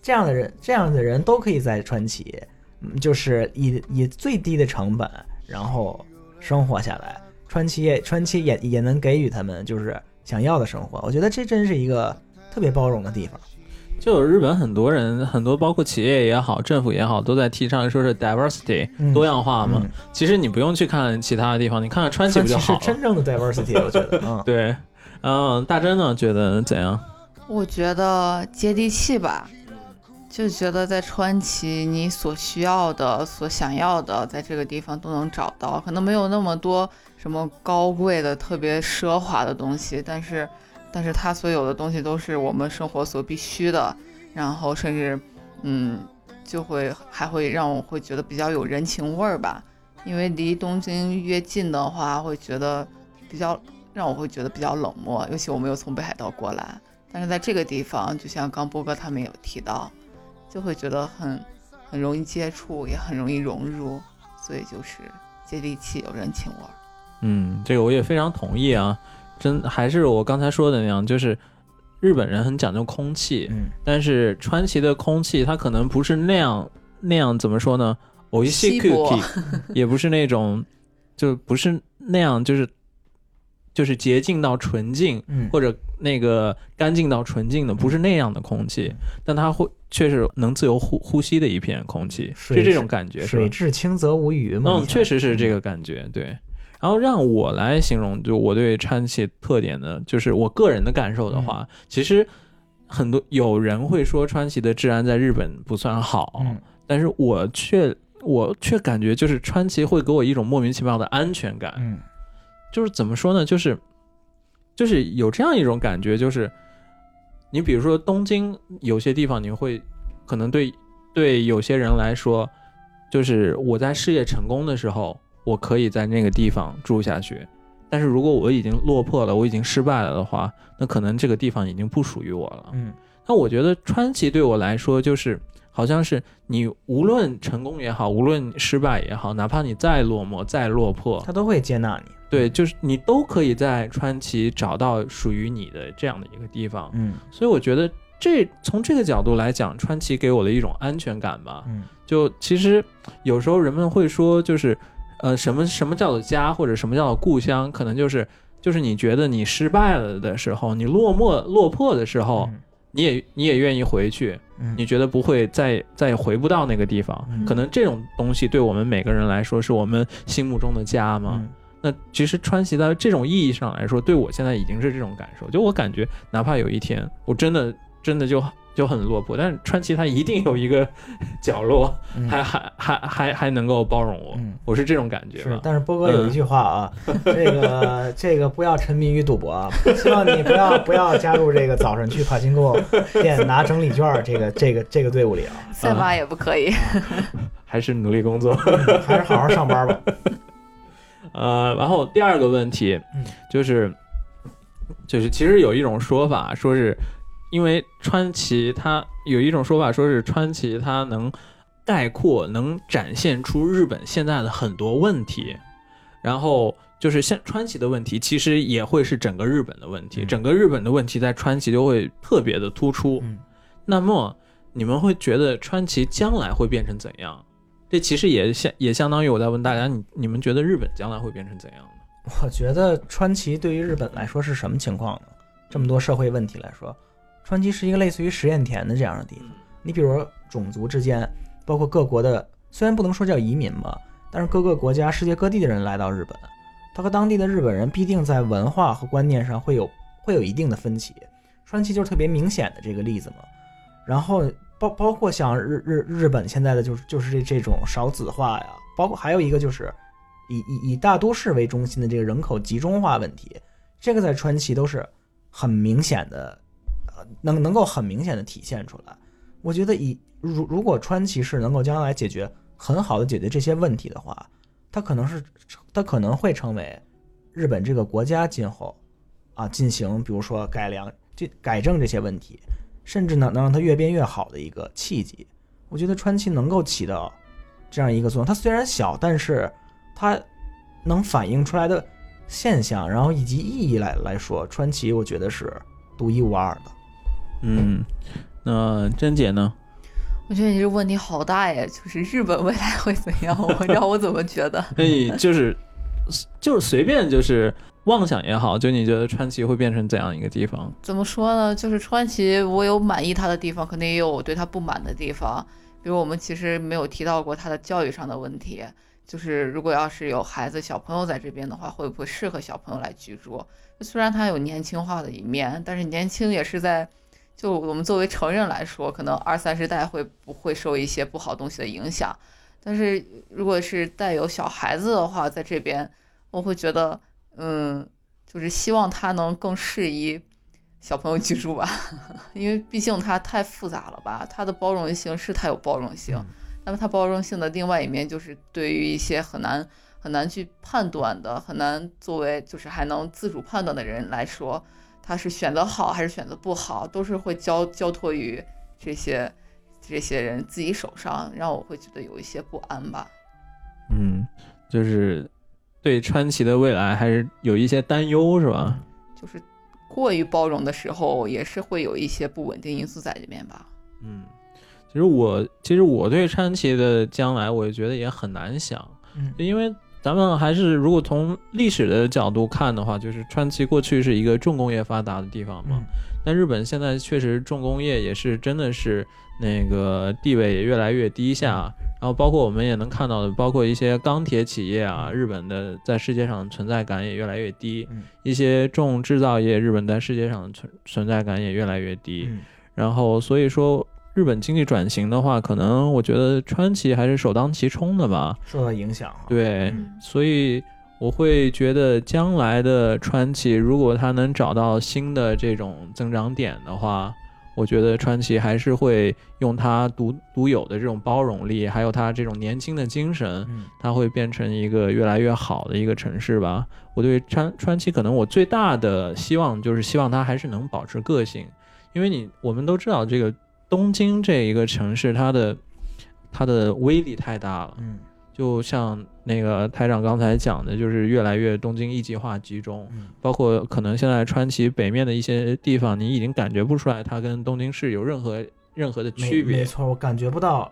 这样的人，这样的人都可以在川崎，嗯，就是以以最低的成本，然后生活下来。川崎也川崎也也能给予他们就是想要的生活。我觉得这真是一个特别包容的地方。就有日本很多人，很多包括企业也好，政府也好，都在提倡说是 diversity、嗯多样化嘛。嗯其实你不用去看其他的地方，你看看川崎就是好了？真正的 diversity，我觉得，嗯，对，嗯，大真呢觉得怎样？我觉得接地气吧，就觉得在川崎，你所需要的、所想要的，在这个地方都能找到。可能没有那么多什么高贵的、特别奢华的东西，但是，但是它所有的东西都是我们生活所必须的。然后，甚至，嗯，就会还会让我会觉得比较有人情味儿吧。因为离东京越近的话，会觉得比较让我会觉得比较冷漠，尤其我没有从北海道过来。但是在这个地方，就像刚波哥他们有提到，就会觉得很很容易接触，也很容易融入，所以就是接地气，有人情味儿。嗯，这个我也非常同意啊。真还是我刚才说的那样，就是日本人很讲究空气，嗯但是川崎的空气它可能不是那样那样怎么说呢稀薄 cookie 也不是那种，就不是那样，就是就是洁净到纯净，嗯或者那个干净到纯净的，不是那样的空气，但它会确实能自由呼呼吸的一片空气，水是这种感觉，是水？至清则无鱼嘛。嗯，确实是这个感觉，对。然后让我来形容，就我对川崎特点呢，就是我个人的感受的话，其实很多有人会说川崎的治安在日本不算好，嗯。但是我却我却感觉就是川崎会给我一种莫名其妙的安全感，嗯。就是怎么说呢，就是就是有这样一种感觉，就是你比如说东京有些地方，你会可能对对有些人来说，就是我在事业成功的时候，我可以在那个地方住下去。但是如果我已经落魄了，我已经失败了的话，那可能这个地方已经不属于我了。嗯那我觉得川崎对我来说，就是好像是你无论成功也好，无论失败也好，哪怕你再落寞、再落魄，他都会接纳你。对，就是你都可以在川崎找到属于你的这样的一个地方。嗯所以我觉得这从这个角度来讲，川崎给我的一种安全感吧。嗯就其实有时候人们会说，就是呃，什么什么叫做家，或者什么叫做故乡，可能就是就是你觉得你失败了的时候，你落寞落魄的时候，嗯你也你也愿意回去，嗯你觉得不会再再也回不到那个地方。嗯可能这种东西对我们每个人来说，是我们心目中的家嘛。嗯那其实川崎在这种意义上来说，对我现在已经是这种感受。就我感觉，哪怕有一天我真的真的就就很落魄，但是川崎他一定有一个角落，嗯还还还还还能够包容我。嗯我是这种感觉是吧，。但是波哥有一句话啊，这个这个不要沉迷于赌博啊，希望你不要不要加入这个早上去帕金库店拿整理券儿这个这个这个队伍里啊，赛马也不可以。还是努力工作。还是好好上班吧。呃，然后第二个问题嗯就是，就是其实有一种说法，说是因为川崎它有一种说法，说是川崎它能概括、能展现出日本现在的很多问题，然后就是像川崎的问题，其实也会是整个日本的问题，嗯整个日本的问题在川崎就会特别的突出。嗯那么你们会觉得川崎将来会变成怎样？这其实也相也相当于我在问大家，你你们觉得日本将来会变成怎样呢？我觉得川崎对于日本来说是什么情况呢？这么多社会问题来说，川崎是一个类似于实验田的这样的地方。你比如说种族之间，包括各国的，虽然不能说叫移民吧，但是各个国家、世界各地的人来到日本，他和当地的日本人必定在文化和观念上会有会有一定的分歧。川崎就是特别明显的这个例子嘛。然后包包括像日日日本现在的就是就是这这种少子化呀，包括还有一个就是以以以大都市为中心的这个人口集中化问题，这个在川崎都是很明显的，呃，能能够很明显的体现出来。我觉得以如如果川崎市能够将来解决很好的解决这些问题的话，它可能是它可能会成为日本这个国家今后啊进行比如说改良、这改正这些问题，甚至呢能让它越变越好的一个契机。我觉得川崎能够起到这样一个作用。它虽然小，但是它能反映出来的现象，然后以及意义来来说，川崎我觉得是独一无二的。嗯，那珍姐呢？我觉得你这个问题好大呀，就是日本未来会怎样？我让我怎么觉得？哎就是就是随便就是妄想也好，就你觉得川崎会变成怎样一个地方？怎么说呢？就是川崎，我有满意他的地方，肯定也有我对他不满的地方。比如我们其实没有提到过他的教育上的问题，就是如果要是有孩子小朋友在这边的话，会不会适合小朋友来居住？虽然他有年轻化的一面，但是年轻也是在，就我们作为成人来说，可能二三十代会不会受一些不好东西的影响？但是如果是带有小孩子的话，在这边我会觉得，嗯，就是希望他能更适宜小朋友居住吧，因为毕竟它太复杂了吧，它的包容性是它有包容性，那么它包容性的另外一面就是对于一些很难很难去判断的，很难作为就是还能自主判断的人来说，他是选择好还是选择不好，都是会交交托于这些这些人自己手上，让我会觉得有一些不安吧。嗯，就是对川崎的未来还是有一些担忧，是吧？就是过于包容的时候，也是会有一些不稳定因素在里面吧。嗯，其实我其实我对川崎的将来，我觉得也很难想，嗯因为咱们还是如果从历史的角度看的话，就是川崎过去是一个重工业发达的地方嘛，嗯。但日本现在确实重工业也是真的是那个地位也越来越低下，然后包括我们也能看到的，包括一些钢铁企业啊，日本的在世界上存在感也越来越低，嗯。一些重制造业，日本在世界上的存存在感也越来越低，嗯。然后所以说日本经济转型的话，可能我觉得川崎还是首当其冲的吧，受到影响哈。对，嗯所以我会觉得将来的川崎，如果它能找到新的这种增长点的话，我觉得川崎还是会用它独独有的这种包容力，还有它这种年轻的精神，嗯它会变成一个越来越好的一个城市吧。我对川川崎可能我最大的希望就是希望它还是能保持个性，因为你我们都知道这个东京这一个城市，它的它的威力太大了。嗯就像那个台长刚才讲的，就是越来越东京一极化集中，嗯包括可能现在川崎北面的一些地方，你已经感觉不出来它跟东京市有任何任何的区别。没错，我感觉不到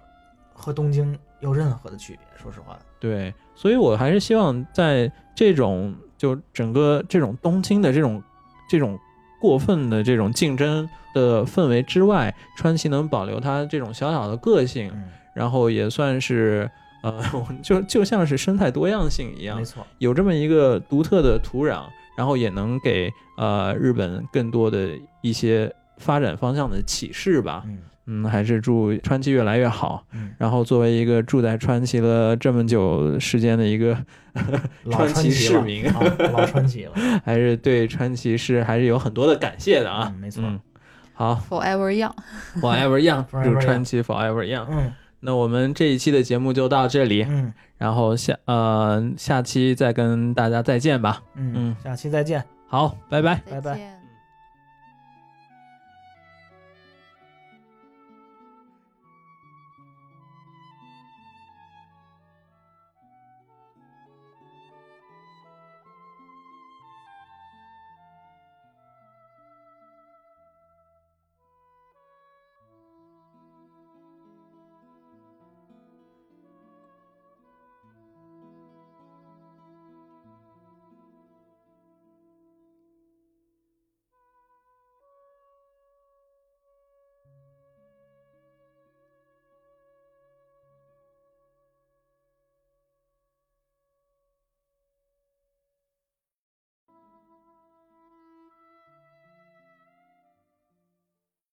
和东京有任何的区别。说实话，对，所以我还是希望在这种就整个这种东京的这种这种过分的这种竞争的氛围之外，川崎能保留它这种小小的个性，嗯，然后也算是呃，就就像是生态多样性一样没，错，有这么一个独特的土壤，然后也能给呃日本更多的一些发展方向的启示吧。嗯嗯，还是祝川崎越来越好。嗯，然后作为一个住在川崎了这么久时间的一个 老川崎市民，啊老川崎了 还是对川崎市还是有很多的感谢的啊。嗯没错嗯，好 Forever Young，，Forever Young，Forever 祝川崎 Forever Young。嗯那我们这一期的节目就到这里，嗯然后下呃下期再跟大家再见吧。嗯嗯，下期再见。好，拜拜。拜拜